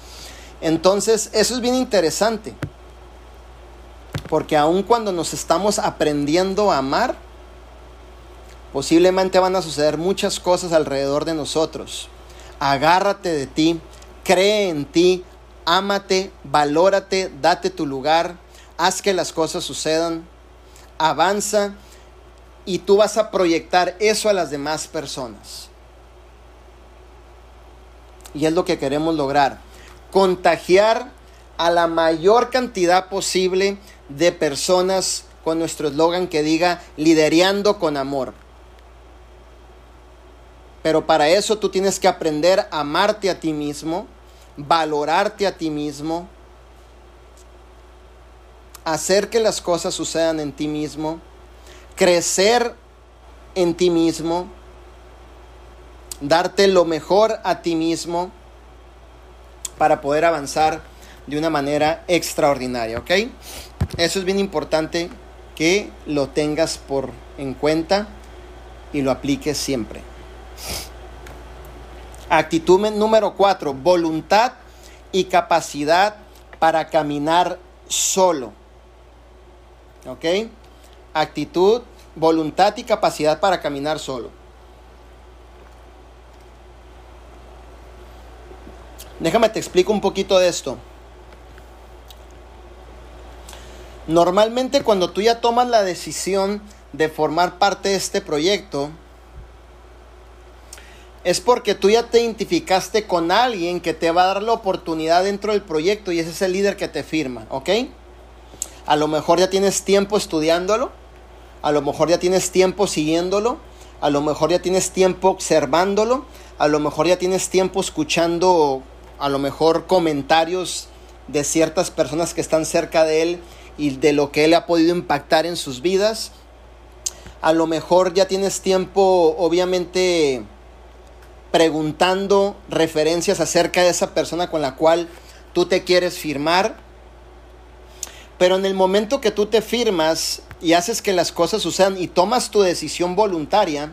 Entonces, eso es bien interesante. Porque aun cuando nos estamos aprendiendo a amar, posiblemente van a suceder muchas cosas alrededor de nosotros. Agárrate de ti, cree en ti, ámate, valórate, date tu lugar, haz que las cosas sucedan, avanza y tú vas a proyectar eso a las demás personas. Y es lo que queremos lograr, contagiar a la mayor cantidad posible de personas con nuestro eslogan que diga liderando con amor. Pero para eso tú tienes que aprender a amarte a ti mismo, valorarte a ti mismo, hacer que las cosas sucedan en ti mismo, crecer en ti mismo, darte lo mejor a ti mismo para poder avanzar de una manera extraordinaria, ¿ok? Eso es bien importante que lo tengas por en cuenta y lo apliques siempre. Actitud número cuatro, voluntad y capacidad para caminar solo. ¿Ok? Actitud, voluntad y capacidad para caminar solo. Déjame te explico un poquito de esto. Normalmente cuando tú ya tomas la decisión de formar parte de este proyecto, es porque tú ya te identificaste con alguien que te va a dar la oportunidad dentro del proyecto y ese es el líder que te firma, ¿ok? A lo mejor ya tienes tiempo estudiándolo, a lo mejor ya tienes tiempo siguiéndolo, a lo mejor ya tienes tiempo observándolo, a lo mejor ya tienes tiempo escuchando a lo mejor comentarios de ciertas personas que están cerca de él y de lo que él ha podido impactar en sus vidas. A lo mejor ya tienes tiempo, obviamente, preguntando referencias acerca de esa persona con la cual tú te quieres firmar. Pero en el momento que tú te firmas y haces que las cosas sucedan y tomas tu decisión voluntaria,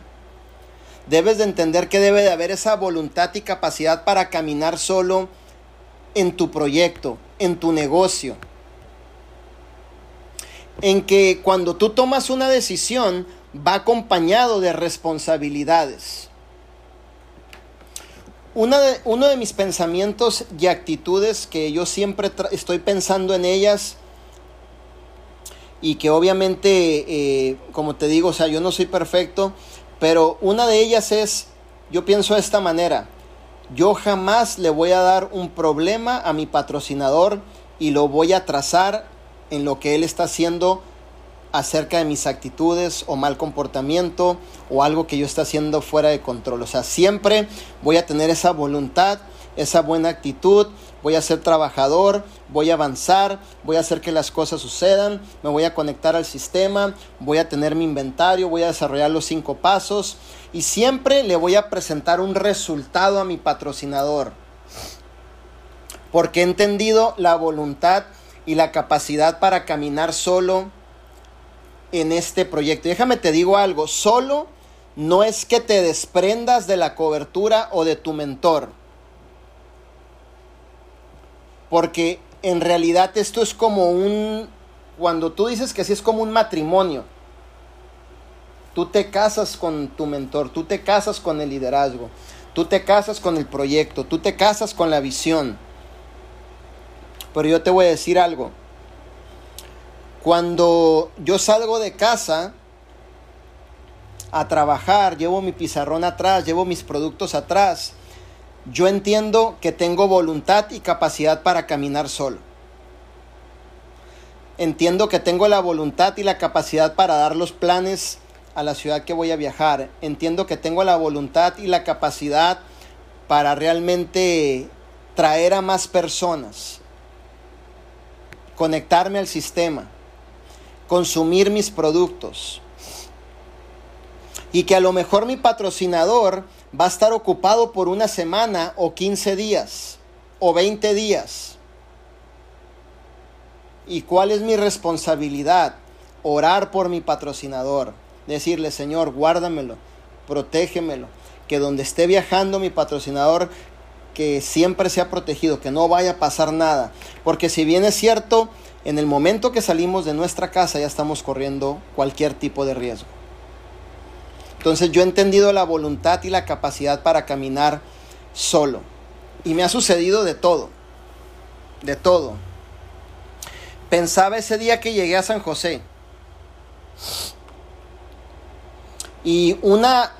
debes de entender que debe de haber esa voluntad y capacidad para caminar solo en tu proyecto, en tu negocio. En que cuando tú tomas una decisión va acompañado de responsabilidades. de, uno de mis pensamientos y actitudes que yo siempre estoy pensando en ellas y que obviamente, eh, como te digo, o sea, yo no soy perfecto, pero una de ellas es, yo pienso de esta manera, yo jamás le voy a dar un problema a mi patrocinador y lo voy a trazar en lo que él está haciendo acerca de mis actitudes o mal comportamiento o algo que yo esté haciendo fuera de control. O sea, siempre voy a tener esa voluntad, esa buena actitud, voy a ser trabajador, voy a avanzar, voy a hacer que las cosas sucedan, me voy a conectar al sistema, voy a tener mi inventario, voy a desarrollar los cinco pasos y siempre le voy a presentar un resultado a mi patrocinador. Porque he entendido la voluntad y la capacidad para caminar solo en este proyecto. Déjame te digo algo, solo no es que te desprendas de la cobertura o de tu mentor. Porque en realidad esto es como un, cuando tú dices que sí es como un matrimonio. Tú te casas con tu mentor, tú te casas con el liderazgo, tú te casas con el proyecto, tú te casas con la visión. Pero yo te voy a decir algo. Cuando yo salgo de casa a trabajar, llevo mi pizarrón atrás, llevo mis productos atrás, yo entiendo que tengo voluntad y capacidad para caminar solo. Entiendo que tengo la voluntad y la capacidad para dar los planes a la ciudad que voy a viajar. Entiendo que tengo la voluntad y la capacidad para realmente traer a más personas, conectarme al sistema, consumir mis productos. Y que a lo mejor mi patrocinador va a estar ocupado por una semana o 15 días o 20 días. ¿Y cuál es mi responsabilidad? Orar por mi patrocinador decirle, Señor, guárdamelo, protégemelo, que donde esté viajando mi patrocinador, que siempre sea protegido, que no vaya a pasar nada. Porque si bien es cierto, en el momento que salimos de nuestra casa ya estamos corriendo cualquier tipo de riesgo. Entonces yo he entendido la voluntad y la capacidad para caminar solo. Y me ha sucedido de todo, de todo. Pensaba ese día que llegué a San José y una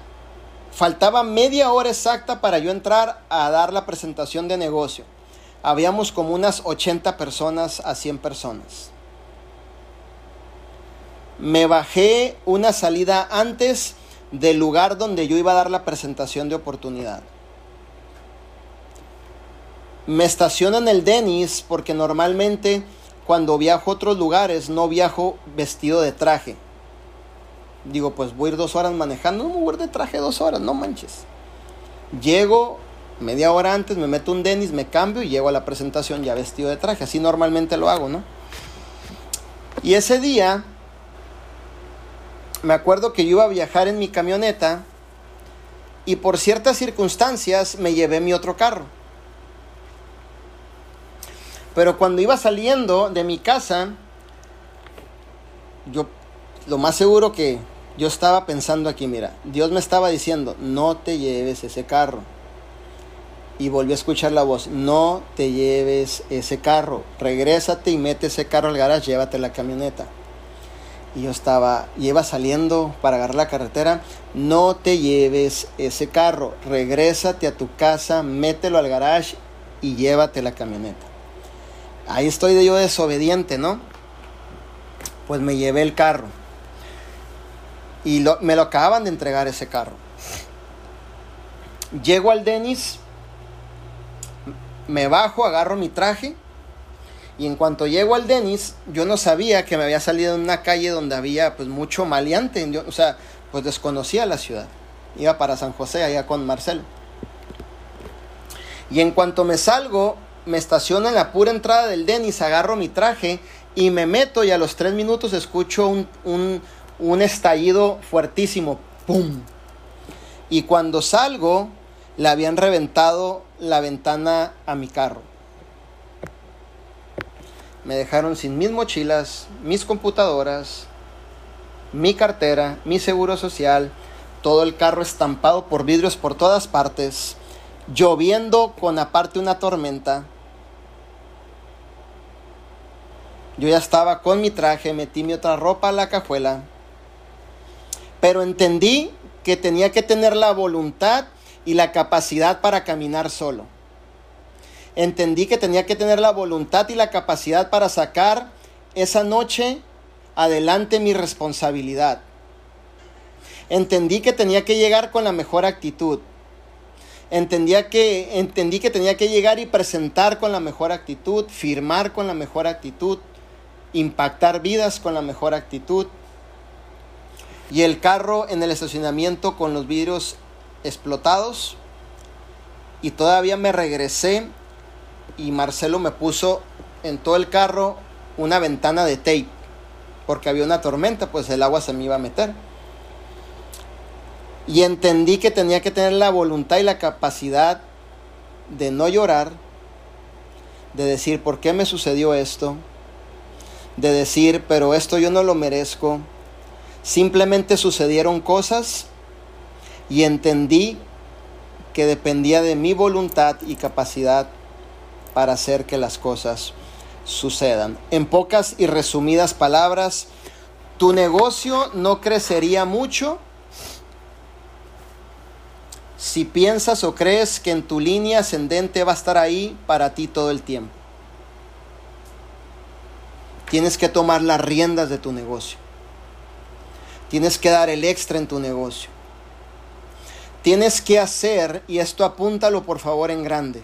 faltaba media hora exacta para yo entrar a dar la presentación de negocio. Habíamos como unas 80 personas a 100 personas. Me bajé una salida antes del lugar donde yo iba a dar la presentación de oportunidad. Me estaciono en el Denis porque normalmente cuando viajo a otros lugares no viajo vestido de traje digo, pues voy dos horas manejando, no me voy de traje dos horas, no manches. Llego media hora antes, me meto un Denis, me cambio y llego a la presentación ya vestido de traje. Así normalmente lo hago, ¿no? Y ese día, me acuerdo que yo iba a viajar en mi camioneta y por ciertas circunstancias me llevé mi otro carro. Pero cuando iba saliendo de mi casa, yo lo más seguro que yo estaba pensando aquí, mira, Dios me estaba diciendo, no te lleves ese carro. Y volví a escuchar la voz, no te lleves ese carro, regrésate y mete ese carro al garage, llévate la camioneta. Y yo estaba, iba saliendo para agarrar la carretera, no te lleves ese carro, regrésate a tu casa, mételo al garage y llévate la camioneta. Ahí estoy yo desobediente, ¿no? Pues me llevé el carro Y me lo acaban de entregar ese carro. Llego al Denis, me bajo, agarro mi traje. Y en cuanto llego al Denis, yo no sabía que me había salido en una calle donde había pues mucho maleante. Yo, o sea, pues desconocía la ciudad. Iba para San José, allá con Marcelo. Y en cuanto me salgo, me estaciono en la pura entrada del Denis, agarro mi traje y me meto y a los tres minutos escucho un, un, estallido fuertísimo. ¡Pum! Y cuando salgo, le habían reventado la ventana a mi carro. Me dejaron sin mis mochilas, mis computadoras, mi cartera, mi seguro social, todo el carro estampado por vidrios por todas partes lloviendo con aparte una tormenta. Yo ya estaba con mi traje, metí mi otra ropa a la cajuela, pero entendí que tenía que tener la voluntad y la capacidad para caminar solo. Entendí que tenía que tener la voluntad y la capacidad para sacar esa noche adelante mi responsabilidad. Entendí que tenía que llegar con la mejor actitud entendía que, entendí que tenía que llegar y presentar con la mejor actitud, firmar con la mejor actitud, impactar vidas con la mejor actitud. Y el carro en el estacionamiento con los vidrios explotados. Y todavía me regresé y Marcelo me puso en todo el carro una ventana de tape. Porque había una tormenta, pues el agua se me iba a meter. Y entendí que tenía que tener la voluntad y la capacidad de no llorar, de decir, ¿por qué me sucedió esto? De decir, pero esto yo no lo merezco. Simplemente sucedieron cosas y entendí que dependía de mi voluntad y capacidad para hacer que las cosas sucedan. En pocas y resumidas palabras, tu negocio no crecería mucho si piensas o crees que en tu línea ascendente va a estar ahí para ti todo el tiempo. Tienes que tomar las riendas de tu negocio. Tienes que dar el extra en tu negocio. Tienes que hacer, y esto apúntalo por favor en grande,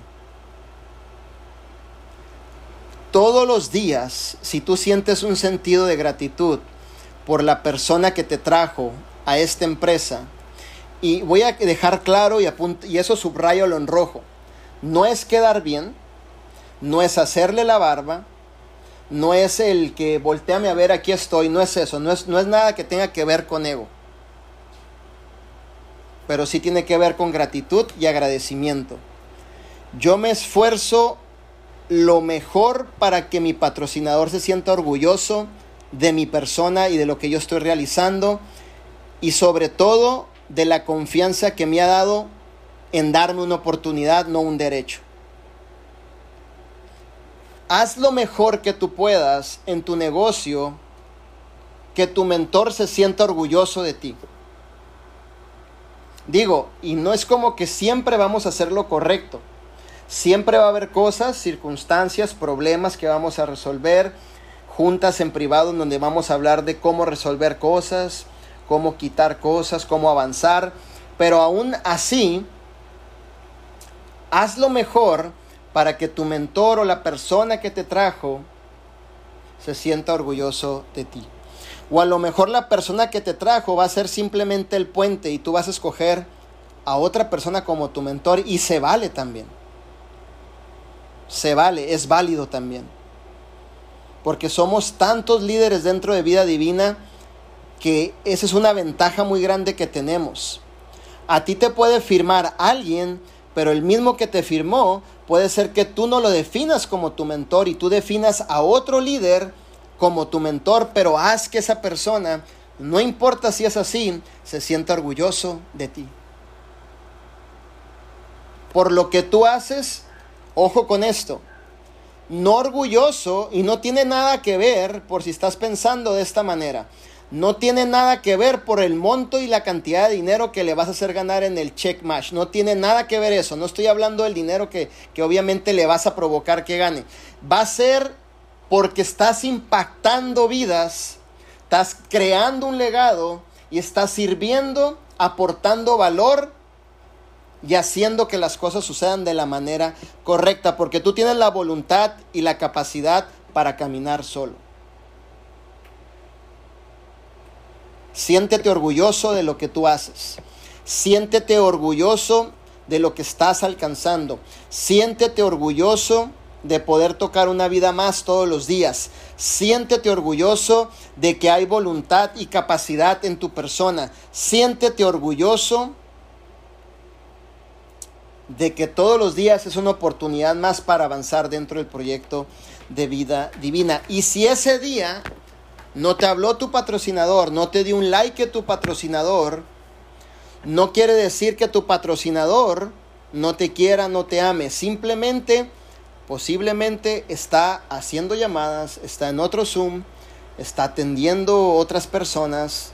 todos los días, si tú sientes un sentido de gratitud por la persona que te trajo a esta empresa, y voy a dejar claro y, y eso subrayo en rojo. No es quedar bien, no es hacerle la barba, no es el que volteame a ver aquí estoy, no es eso, no es, no es nada que tenga que ver con ego. Pero sí tiene que ver con gratitud y agradecimiento. Yo me esfuerzo lo mejor para que mi patrocinador se sienta orgulloso de mi persona y de lo que yo estoy realizando. Y sobre todo de la confianza que me ha dado en darme una oportunidad, no un derecho. Haz lo mejor que tú puedas en tu negocio, que tu mentor se sienta orgulloso de ti. Digo, y no es como que siempre vamos a hacer lo correcto. Siempre va a haber cosas, circunstancias, problemas que vamos a resolver, juntas en privado en donde vamos a hablar de cómo resolver cosas, cómo quitar cosas, cómo avanzar, pero aún así, hazlo mejor para que tu mentor o la persona que te trajo se sienta orgulloso de ti. O a lo mejor la persona que te trajo va a ser simplemente el puente y tú vas a escoger a otra persona como tu mentor y se vale también. Se vale, es válido también. Porque somos tantos líderes dentro de vida divina que esa es una ventaja muy grande que tenemos. A ti te puede firmar alguien, pero el mismo que te firmó puede ser que tú no lo definas como tu mentor y tú definas a otro líder como tu mentor, pero haz que esa persona, no importa si es así, se sienta orgulloso de ti. Por lo que tú haces, ojo con esto, no orgulloso y no tiene nada que ver por si estás pensando de esta manera no tiene nada que ver por el monto y la cantidad de dinero que le vas a hacer ganar en el check match. No tiene nada que ver eso. No estoy hablando del dinero que, que obviamente le vas a provocar que gane. Va a ser porque estás impactando vidas, estás creando un legado y estás sirviendo, aportando valor y haciendo que las cosas sucedan de la manera correcta, porque tú tienes la voluntad y la capacidad para caminar solo. Siéntete orgulloso de lo que tú haces. Siéntete orgulloso de lo que estás alcanzando. Siéntete orgulloso de poder tocar una vida más todos los días. Siéntete orgulloso de que hay voluntad y capacidad en tu persona. Siéntete orgulloso de que todos los días es una oportunidad más para avanzar dentro del proyecto de vida divina. Y si ese día no te habló tu patrocinador, no te dio un like tu patrocinador, no quiere decir que tu patrocinador no te quiera, no te ame. Simplemente, posiblemente está haciendo llamadas, está en otro Zoom, está atendiendo otras personas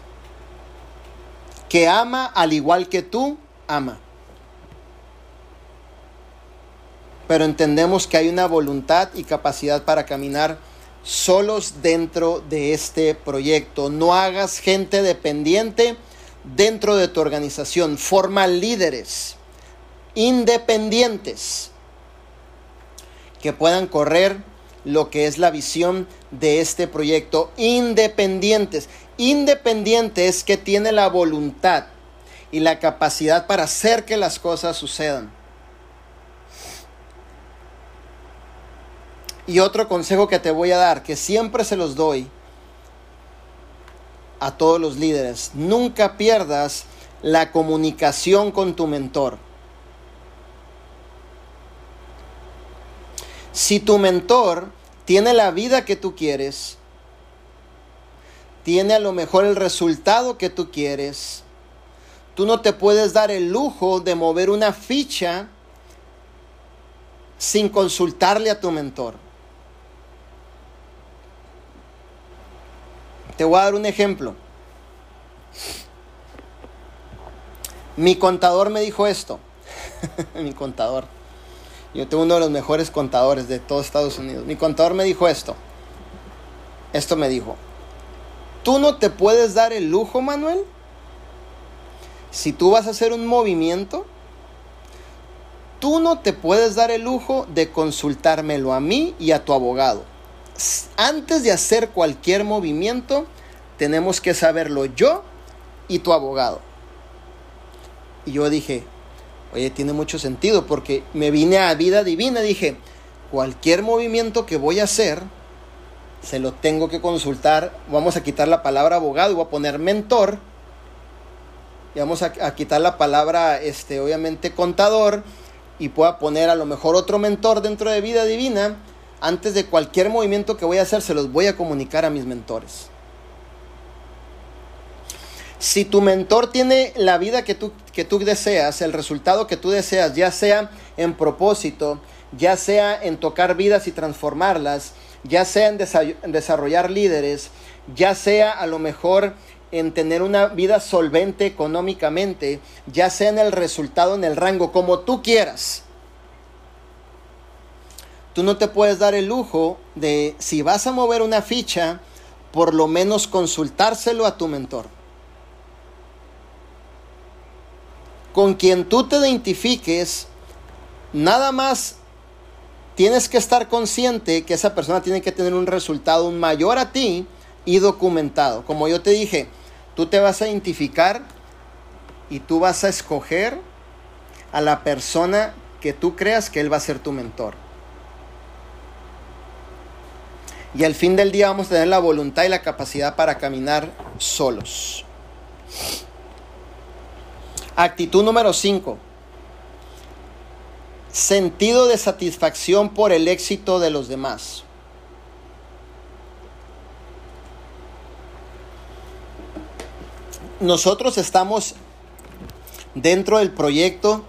que ama al igual que tú ama. Pero entendemos que hay una voluntad y capacidad para caminar solos dentro de este proyecto. No hagas gente dependiente dentro de tu organización. Forma líderes independientes que puedan correr lo que es la visión de este proyecto. Independientes. Independientes que tiene la voluntad y la capacidad para hacer que las cosas sucedan. Y otro consejo que te voy a dar, que siempre se los doy, a todos los líderes. Nunca pierdas la comunicación con tu mentor. Si tu mentor tiene la vida que tú quieres, tiene a lo mejor el resultado que tú quieres, tú no te puedes dar el lujo de mover una ficha sin consultarle a tu mentor. Te voy a dar un ejemplo. Mi contador me dijo esto. Mi contador. Yo tengo uno de los mejores contadores de todo Estados Unidos. Mi contador me dijo esto. Esto me dijo. Tú no te puedes dar el lujo, Manuel. Si tú vas a hacer un movimiento, tú no te puedes dar el lujo de consultármelo a mí y a tu abogado antes de hacer cualquier movimiento, tenemos que saberlo yo y tu abogado. Y yo dije, oye, tiene mucho sentido porque me vine a vida divina. Dije, cualquier movimiento que voy a hacer, se lo tengo que consultar. Vamos a quitar la palabra abogado y voy a poner mentor. Y vamos a, a quitar la palabra, este, obviamente, contador. Y pueda poner a lo mejor otro mentor dentro de vida divina antes de cualquier movimiento que voy a hacer, se los voy a comunicar a mis mentores. Si tu mentor tiene la vida que tú, que tú deseas, el resultado que tú deseas, ya sea en propósito, ya sea en tocar vidas y transformarlas, ya sea en desarrollar líderes, ya sea a lo mejor en tener una vida solvente económicamente, ya sea en el resultado, en el rango, como tú quieras. Tú no te puedes dar el lujo de, si vas a mover una ficha, por lo menos consultárselo a tu mentor. Con quien tú te identifiques, nada más tienes que estar consciente que esa persona tiene que tener un resultado mayor a ti y documentado. Como yo te dije, tú te vas a identificar y tú vas a escoger a la persona que tú creas que él va a ser tu mentor. Y al fin del día vamos a tener la voluntad y la capacidad para caminar solos. Actitud número 5. Sentido de satisfacción por el éxito de los demás. Nosotros estamos dentro del proyecto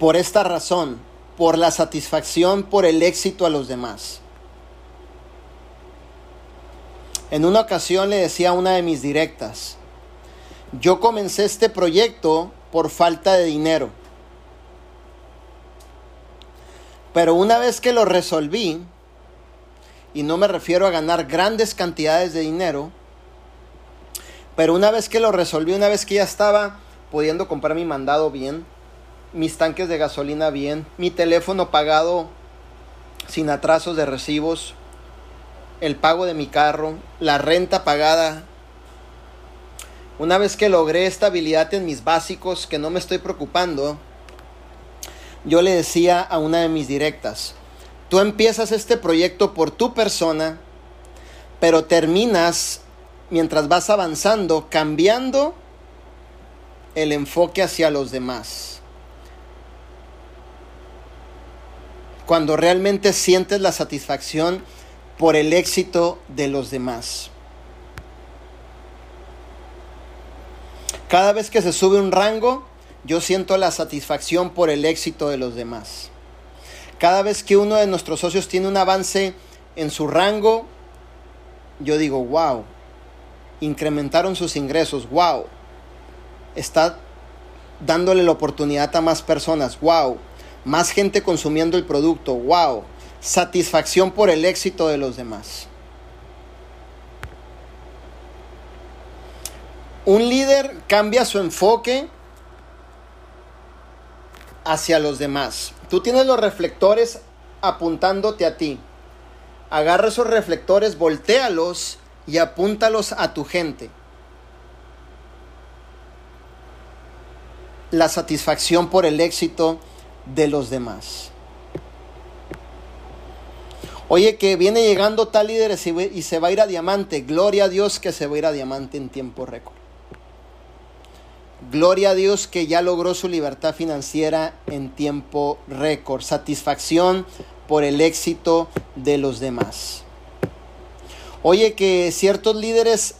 por esta razón por la satisfacción, por el éxito a los demás. En una ocasión le decía a una de mis directas, yo comencé este proyecto por falta de dinero. Pero una vez que lo resolví, y no me refiero a ganar grandes cantidades de dinero, Pero una vez que lo resolví, una vez que ya estaba pudiendo comprar mi mandado bien, mis tanques de gasolina bien, mi teléfono pagado sin atrasos de recibos, el pago de mi carro, la renta pagada. Una vez que logré estabilidad en mis básicos, que no me estoy preocupando, yo le decía a una de mis directas, tú empiezas este proyecto por tu persona, pero terminas mientras vas avanzando cambiando el enfoque hacia los demás. Cuando realmente sientes la satisfacción por el éxito de los demás. Cada vez que se sube un rango, yo siento la satisfacción por el éxito de los demás. Cada vez que uno de nuestros socios tiene un avance en su rango, yo digo, wow, incrementaron sus ingresos, wow, está dándole la oportunidad a más personas, wow, más gente consumiendo el producto, wow, satisfacción por el éxito de los demás. Un líder cambia su enfoque hacia los demás. Tú tienes los reflectores apuntándote a ti. Agarra esos reflectores, voltealos y apúntalos a tu gente. La satisfacción por el éxito de los demás. Oye, que viene llegando tal líder y se va a ir a diamante. Gloria a Dios que se va a ir a diamante en tiempo récord. Gloria a Dios que ya logró su libertad financiera en tiempo récord. Satisfacción por el éxito de los demás. Oye, que ciertos líderes,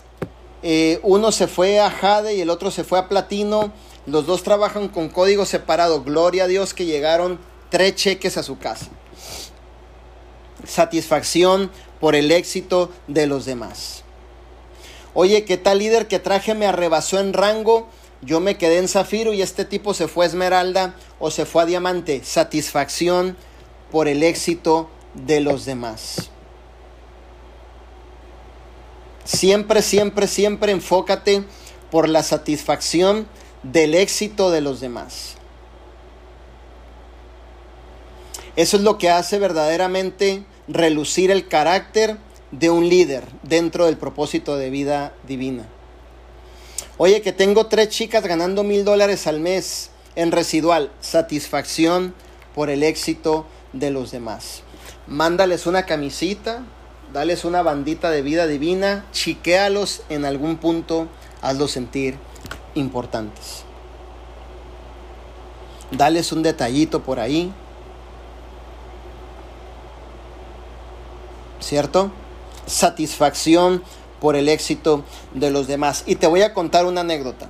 eh, uno se fue a Jade y el otro se fue a Platino. Los dos trabajan con código separado. Gloria a Dios que llegaron tres cheques a su casa satisfacción por el éxito de los demás. Oye, ¿qué tal líder que traje me arrebasó en rango? Yo me quedé en zafiro y este tipo se fue a esmeralda o se fue a diamante. Satisfacción por el éxito de los demás. Siempre, siempre, siempre enfócate por la satisfacción del éxito de los demás. Eso es lo que hace verdaderamente relucir el carácter de un líder dentro del propósito de vida divina. Oye, que tengo tres chicas ganando mil dólares al mes en residual. Satisfacción por el éxito de los demás. Mándales una camisita, dales una bandita de vida divina, chiquéalos en algún punto, hazlos sentir importantes. Dales un detallito por ahí, ¿cierto? Satisfacción por el éxito de los demás. Y te voy a contar una anécdota.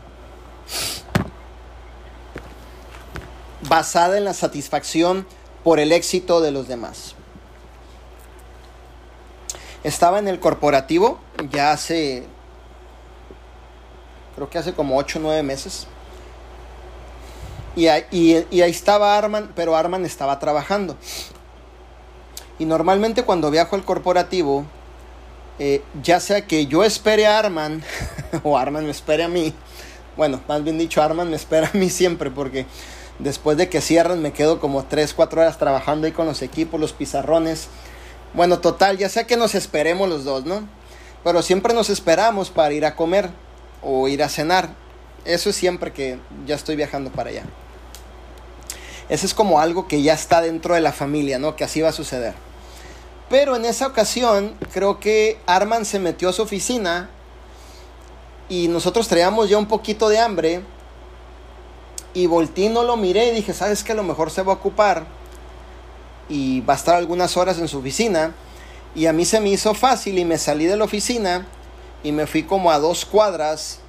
Basada en la satisfacción por el éxito de los demás. Estaba en el corporativo ya hace, creo que hace como 8 o 9 meses. Y, ahí estaba Arman, pero Arman estaba trabajando. Y normalmente cuando viajo al corporativo, eh, ya sea que yo espere a Arman o Arman me espere a mí, bueno, más bien dicho, Arman me espera a mí siempre porque después de que cierran me quedo como 3, 4 horas trabajando ahí con los equipos, los pizarrones. Bueno, total, ya sea que nos esperemos los dos, ¿no? Pero siempre nos esperamos para ir a comer o ir a cenar. Eso es siempre que ya estoy viajando para allá. Eso es como algo que ya está dentro de la familia, ¿no? Que así va a suceder. Pero en esa ocasión creo que Arman se metió a su oficina y nosotros traíamos ya un poquito de hambre y voltí no lo miré y dije, ¿sabes que A lo mejor se va a ocupar y va a estar algunas horas en su oficina. Y a mí se me hizo fácil y me salí de la oficina y me fui como a dos cuadras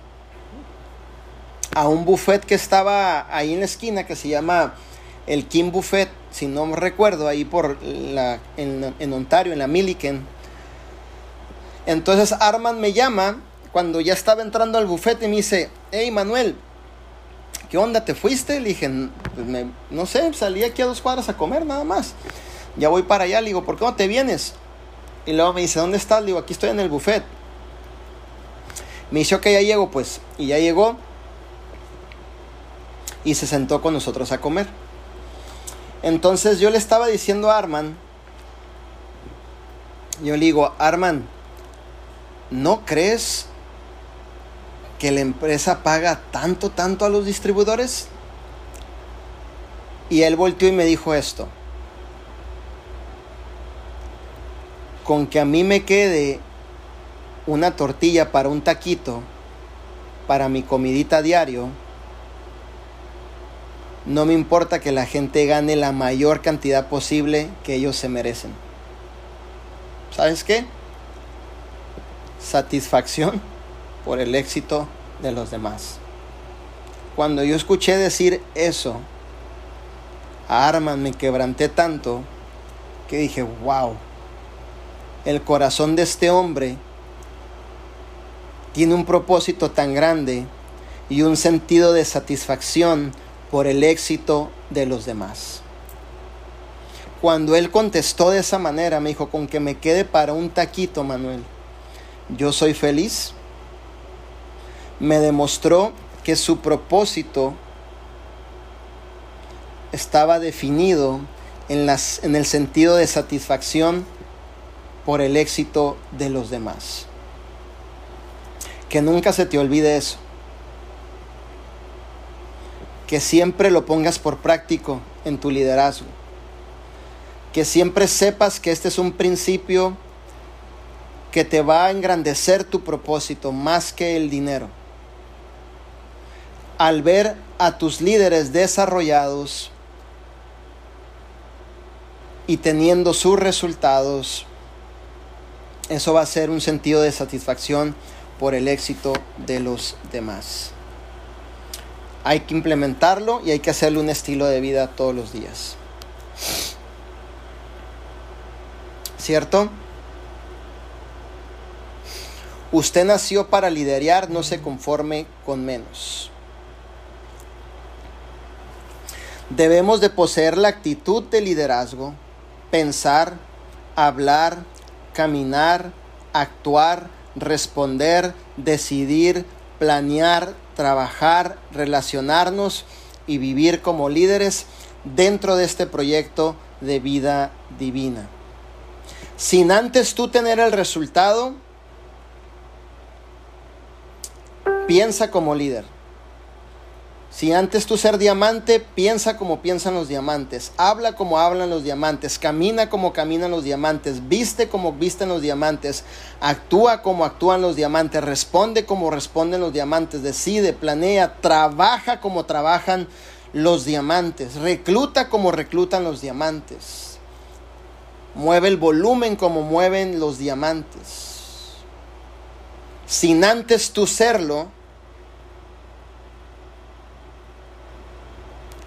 a un buffet que estaba ahí en la esquina que se llama el King Buffet si no me recuerdo, ahí por la, en, Ontario, en la Milliken. Entonces Arman me llama cuando ya estaba entrando al bufete y me dice, hey Manuel, ¿qué onda? ¿Te fuiste? Le dije, pues no sé, salí aquí a dos cuadras a comer nada más. Ya voy para allá, le digo, ¿por qué no te vienes? Y luego me dice, ¿dónde estás? Le digo, aquí estoy en el buffet. Me dice, ok, ya llego pues. Y ya llegó. Y se sentó con nosotros a comer. Entonces yo le estaba diciendo a Arman, yo le digo, Arman, ¿no crees que la empresa paga tanto, tanto a los distribuidores? Y él volteó y me dijo esto. Con que a mí me quede una tortilla para un taquito, para mi comidita diario, no me importa que la gente gane la mayor cantidad posible que ellos se merecen. ¿Sabes qué? Satisfacción por el éxito de los demás. Cuando yo escuché decir eso, a Arman me quebranté tanto que dije, wow, el corazón de este hombre tiene un propósito tan grande y un sentido de satisfacción por el éxito de los demás. Cuando él contestó de esa manera, me dijo, con que me quede para un taquito, Manuel, yo soy feliz. Me demostró que su propósito estaba definido en, las, en el sentido de satisfacción por el éxito de los demás. Que nunca se te olvide eso. Que siempre lo pongas por práctico en tu liderazgo. Que siempre sepas que este es un principio que te va a engrandecer tu propósito más que el dinero. Al ver a tus líderes desarrollados, y teniendo sus resultados, eso va a ser un sentido de satisfacción por el éxito de los demás. Hay que implementarlo y hay que hacerle un estilo de vida todos los días. ¿Cierto? Usted nació para liderar, no se conforme con menos. Debemos de poseer la actitud de liderazgo pensar, hablar, caminar, actuar, responder, decidir, planear, trabajar, relacionarnos y vivir como líderes dentro de este proyecto de vida divina. Sin antes tú tener el resultado, piensa como líder. Si antes tú ser diamante, piensa como piensan los diamantes, habla como hablan los diamantes, camina como caminan los diamantes, viste como visten los diamantes, actúa como actúan los diamantes, responde como responden los diamantes, decide, planea, trabaja como trabajan los diamantes, recluta como reclutan los diamantes, mueve el volumen como mueven los diamantes. Sin antes tú serlo,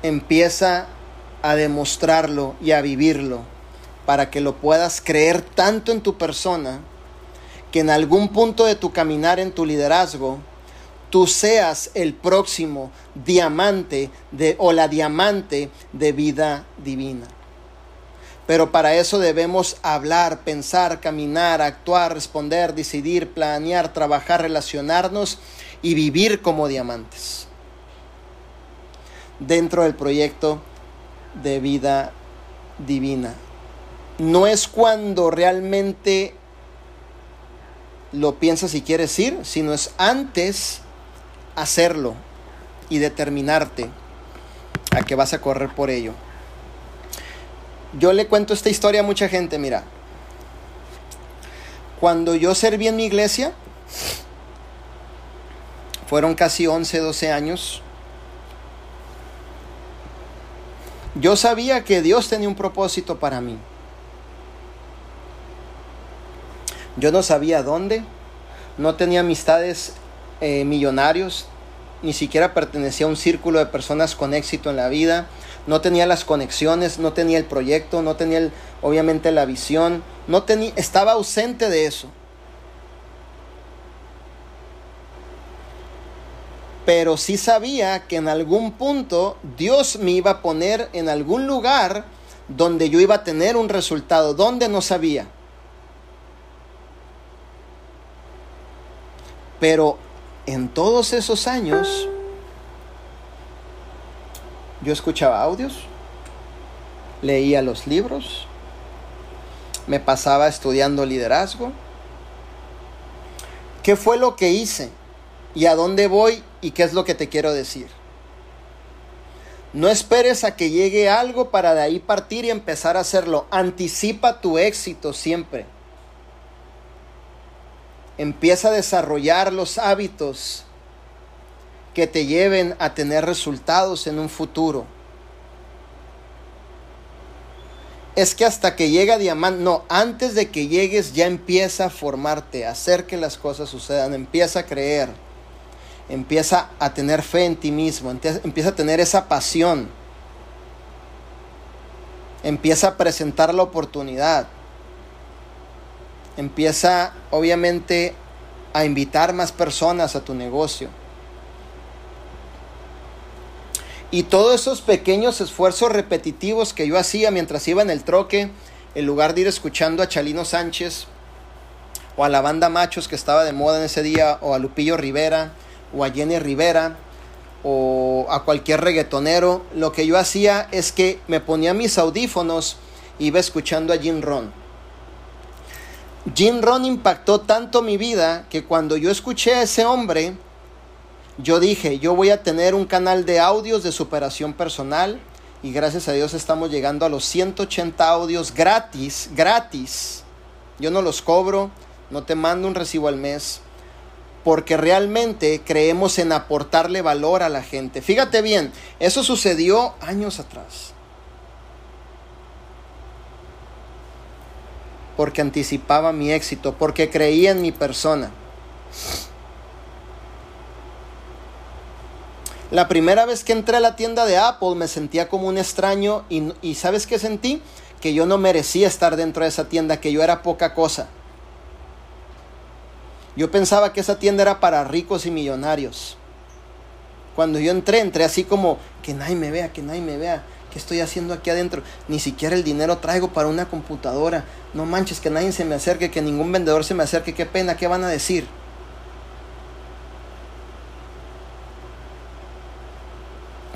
empieza a demostrarlo y a vivirlo para que lo puedas creer tanto en tu persona que en algún punto de tu caminar en tu liderazgo tú seas el próximo diamante de, o la diamante de vida divina. Pero para eso debemos hablar, pensar, caminar, actuar, responder, decidir, planear, trabajar, relacionarnos y vivir como diamantes dentro del proyecto de vida divina. No es cuando realmente lo piensas y quieres ir, sino es antes hacerlo y determinarte a que vas a correr por ello. Yo le cuento esta historia a mucha gente, mira. Cuando yo serví en mi iglesia, fueron casi 11, 12 años, Yo sabía que Dios tenía un propósito para mí. Yo no sabía dónde, no tenía amistades eh, millonarios, ni siquiera pertenecía a un círculo de personas con éxito en la vida, no tenía las conexiones, no tenía el proyecto, no tenía obviamente la visión, no tenía, estaba ausente de eso. Pero sí sabía que en algún punto Dios me iba a poner en algún lugar donde yo iba a tener un resultado, donde no sabía. Pero en todos esos años yo escuchaba audios, leía los libros, me pasaba estudiando liderazgo. ¿Qué fue lo que hice? ¿Y a dónde voy? ¿Y qué es lo que te quiero decir? No esperes a que llegue algo para de ahí partir y empezar a hacerlo. Anticipa tu éxito siempre. Empieza a desarrollar los hábitos que te lleven a tener resultados en un futuro. Es que hasta que llega diamante, no, antes de que llegues ya empieza a formarte, a hacer que las cosas sucedan, empieza a creer, empieza a tener fe en ti mismo, empieza a tener esa pasión, empieza a presentar la oportunidad, empieza obviamente a invitar más personas a tu negocio. Y todos esos pequeños esfuerzos repetitivos que yo hacía mientras iba en el troque, en lugar de ir escuchando a Chalino Sánchez o a la banda Machos que estaba de moda en ese día, o a Lupillo Rivera, o a Jenny Rivera, o a cualquier reggaetonero, lo que yo hacía es que me ponía mis audífonos y iba escuchando a Jim Ron. Jim Ron impactó tanto mi vida que cuando yo escuché a ese hombre, yo dije, yo voy a tener un canal de audios de superación personal y gracias a Dios estamos llegando a los 180 audios gratis, gratis. Yo no los cobro, no te mando un recibo al mes, porque realmente creemos en aportarle valor a la gente. Fíjate bien, eso sucedió años atrás. Porque anticipaba mi éxito, porque creía en mi persona. La primera vez que entré a la tienda de Apple me sentía como un extraño y, ¿sabes qué sentí? Que yo no merecía estar dentro de esa tienda, que yo era poca cosa. Yo pensaba que esa tienda era para ricos y millonarios. Cuando yo entré, entré así como que nadie me vea, que nadie me vea. ¿Qué estoy haciendo aquí adentro? Ni siquiera el dinero traigo para una computadora. No manches, que nadie se me acerque, que ningún vendedor se me acerque. Qué pena, ¿qué van a decir?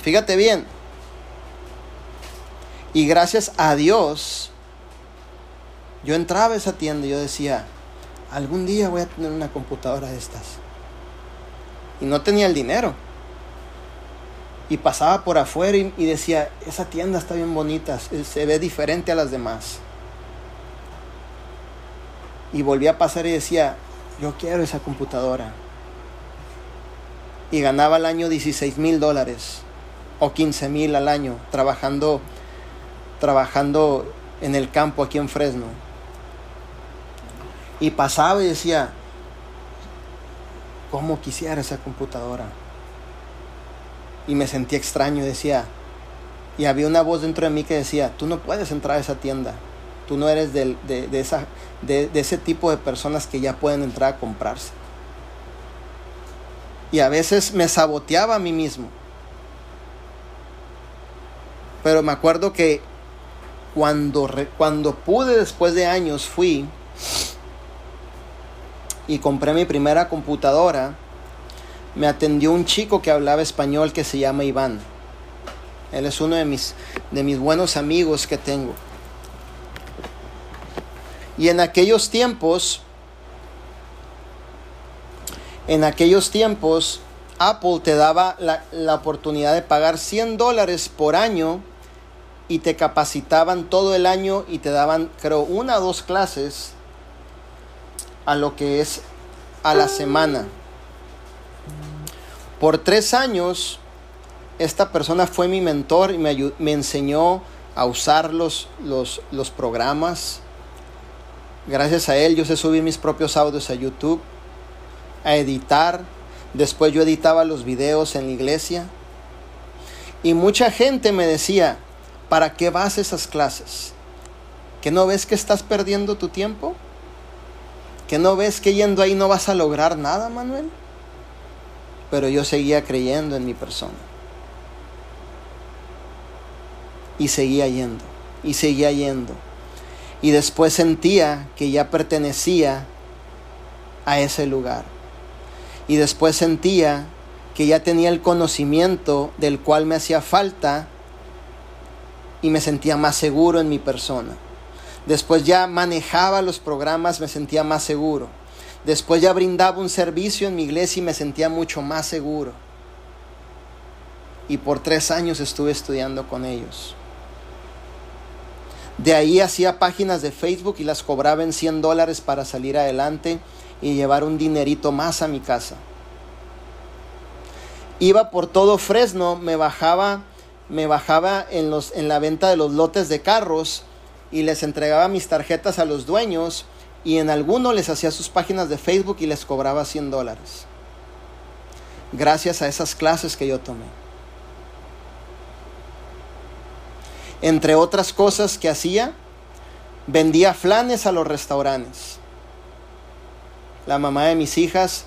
Fíjate bien. Y gracias a Dios, yo entraba a esa tienda y yo decía, algún día voy a tener una computadora de estas. Y no tenía el dinero. Y pasaba por afuera y, decía, esa tienda está bien bonita, se ve diferente a las demás. Y volví a pasar y decía, yo quiero esa computadora. Y ganaba al año 16 mil dólares o 15 mil al año trabajando, trabajando en el campo aquí en Fresno. Y pasaba y decía, ¿cómo quisiera esa computadora? Y me sentía extraño decía, y había una voz dentro de mí que decía, tú no puedes entrar a esa tienda, tú no eres de, de, esa, de, de ese tipo de personas que ya pueden entrar a comprarse. Y a veces me saboteaba a mí mismo pero me acuerdo que cuando, cuando pude, después de años, fui y compré mi primera computadora, me atendió un chico que hablaba español que se llama Iván. Él es uno de mis, de mis buenos amigos que tengo. Y en aquellos tiempos, en aquellos tiempos, Apple te daba la, la oportunidad de pagar 100 dólares por año y te capacitaban todo el año y te daban, creo, una o dos clases a lo que es a la semana. Por tres años, esta persona fue mi mentor y me, me enseñó a usar los, los, los programas. Gracias a él yo sé subir mis propios audios a YouTube, a editar. Después yo editaba los videos en la iglesia. Y mucha gente me decía, ¿Para qué vas a esas clases? ¿Que no ves que estás perdiendo tu tiempo? ¿Que no ves que yendo ahí no vas a lograr nada, Manuel? Pero yo seguía creyendo en mi persona. Y seguía yendo, y seguía yendo. Y después sentía que ya pertenecía a ese lugar. Y después sentía que ya tenía el conocimiento del cual me hacía falta y me sentía más seguro en mi persona. Después ya manejaba los programas, me sentía más seguro. Después ya brindaba un servicio en mi iglesia y me sentía mucho más seguro. Y por tres años estuve estudiando con ellos. De ahí hacía páginas de Facebook y las cobraba en 100 dólares para salir adelante y llevar un dinerito más a mi casa. Iba por todo Fresno, me bajaba, me bajaba en, los, en la venta de los lotes de carros y les entregaba mis tarjetas a los dueños y en alguno les hacía sus páginas de Facebook y les cobraba 100 dólares. Gracias a esas clases que yo tomé. Entre otras cosas que hacía, vendía flanes a los restaurantes. La mamá de mis hijas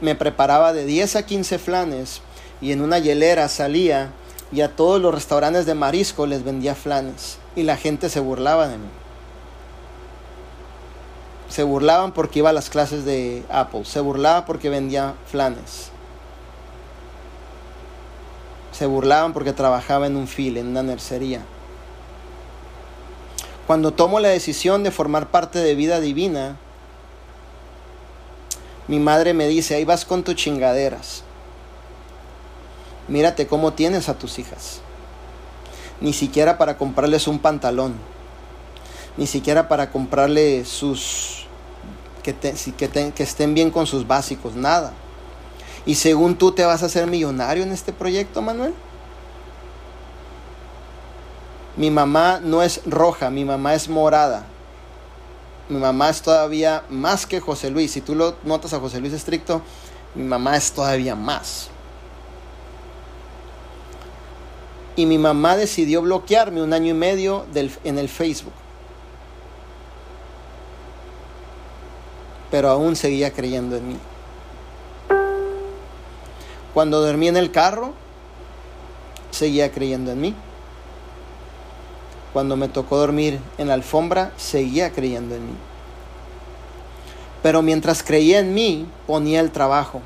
me preparaba de 10 a 15 flanes y en una hielera salía y a todos los restaurantes de marisco les vendía flanes y la gente se burlaba de mí. Se burlaban porque iba a las clases de Apple, se burlaban porque vendía flanes. Se burlaban porque trabajaba en un fil, en una nercería. Cuando tomo la decisión de formar parte de vida divina, mi madre me dice, ahí vas con tus chingaderas. Mírate cómo tienes a tus hijas. Ni siquiera para comprarles un pantalón. Ni siquiera para comprarle sus... Que, que, que estén bien con sus básicos. Nada. Y según tú te vas a hacer millonario en este proyecto, Manuel. Mi mamá no es roja, mi mamá es morada. Mi mamá es todavía más que José Luis. Si tú lo notas a José Luis estricto, mi mamá es todavía más. Y mi mamá decidió bloquearme un año y medio en el Facebook. Pero aún seguía creyendo en mí. Cuando dormí en el carro, seguía creyendo en mí. Cuando me tocó dormir en la alfombra, seguía creyendo en mí. Pero mientras creía en mí, ponía el trabajo.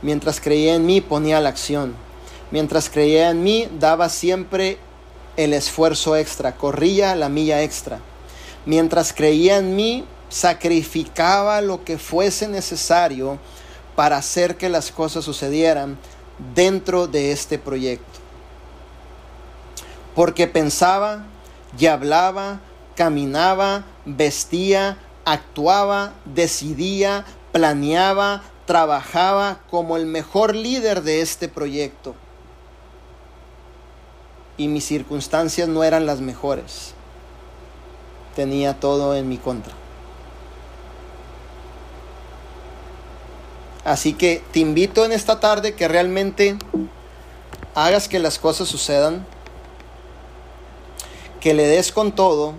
Mientras creía en mí, ponía la acción. Mientras creía en mí, daba siempre el esfuerzo extra, corría la milla extra. Mientras creía en mí, sacrificaba lo que fuese necesario para hacer que las cosas sucedieran dentro de este proyecto porque pensaba y hablaba, caminaba, vestía, actuaba, decidía, planeaba, trabajaba como el mejor líder de este proyecto. Y mis circunstancias no eran las mejores. Tenía todo en mi contra. Así que te invito en esta tarde que realmente hagas que las cosas sucedan que le des con todo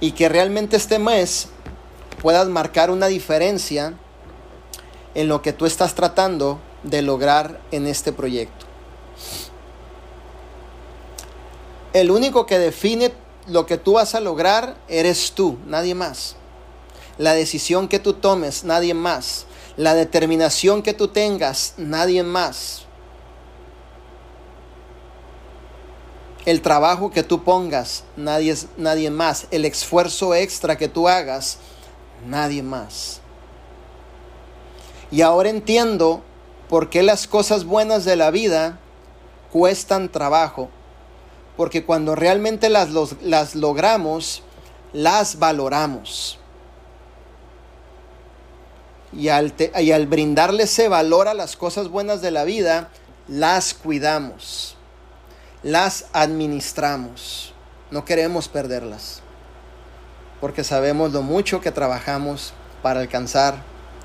y que realmente este mes puedas marcar una diferencia en lo que tú estás tratando de lograr en este proyecto. El único que define lo que tú vas a lograr eres tú, nadie más. La decisión que tú tomes, nadie más. La determinación que tú tengas, nadie más. el trabajo que tú pongas, nadie, nadie más. El esfuerzo extra que tú hagas, nadie más. Y ahora entiendo por qué las cosas buenas de la vida cuestan trabajo. Porque cuando realmente las, las logramos, las valoramos. Y al, y al brindarle ese valor a las cosas buenas de la vida, las cuidamos las administramos. No queremos perderlas. Porque sabemos lo mucho que trabajamos para alcanzar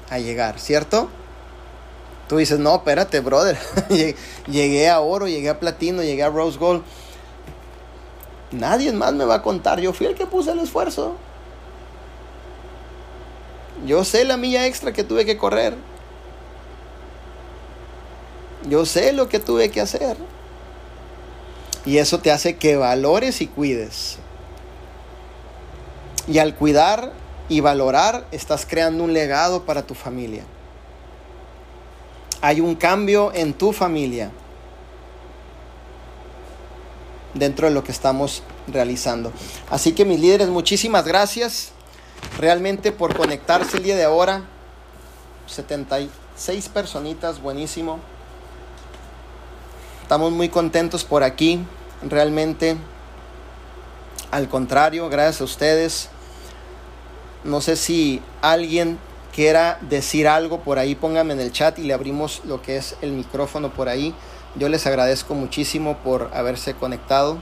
a llegar, ¿cierto? Tú dices, no, espérate, brother. llegué a oro, llegué a platino, llegué a rose gold. Nadie más me va a contar. Yo fui el que puse el esfuerzo. Yo sé la milla extra que tuve que correr. Yo sé lo que tuve que hacer. Y eso te hace que valores y cuides. Y al cuidar y valorar, estás creando un legado para tu familia. Hay un cambio en tu familia dentro de lo que estamos realizando. Así que mis líderes, muchísimas gracias realmente por conectarse el día de ahora. 76 personitas, buenísimo. Estamos muy contentos por aquí, realmente. Al contrario, gracias a ustedes. No sé si alguien quiera decir algo por ahí, pónganme en el chat y le abrimos lo que es el micrófono por ahí. Yo les agradezco muchísimo por haberse conectado.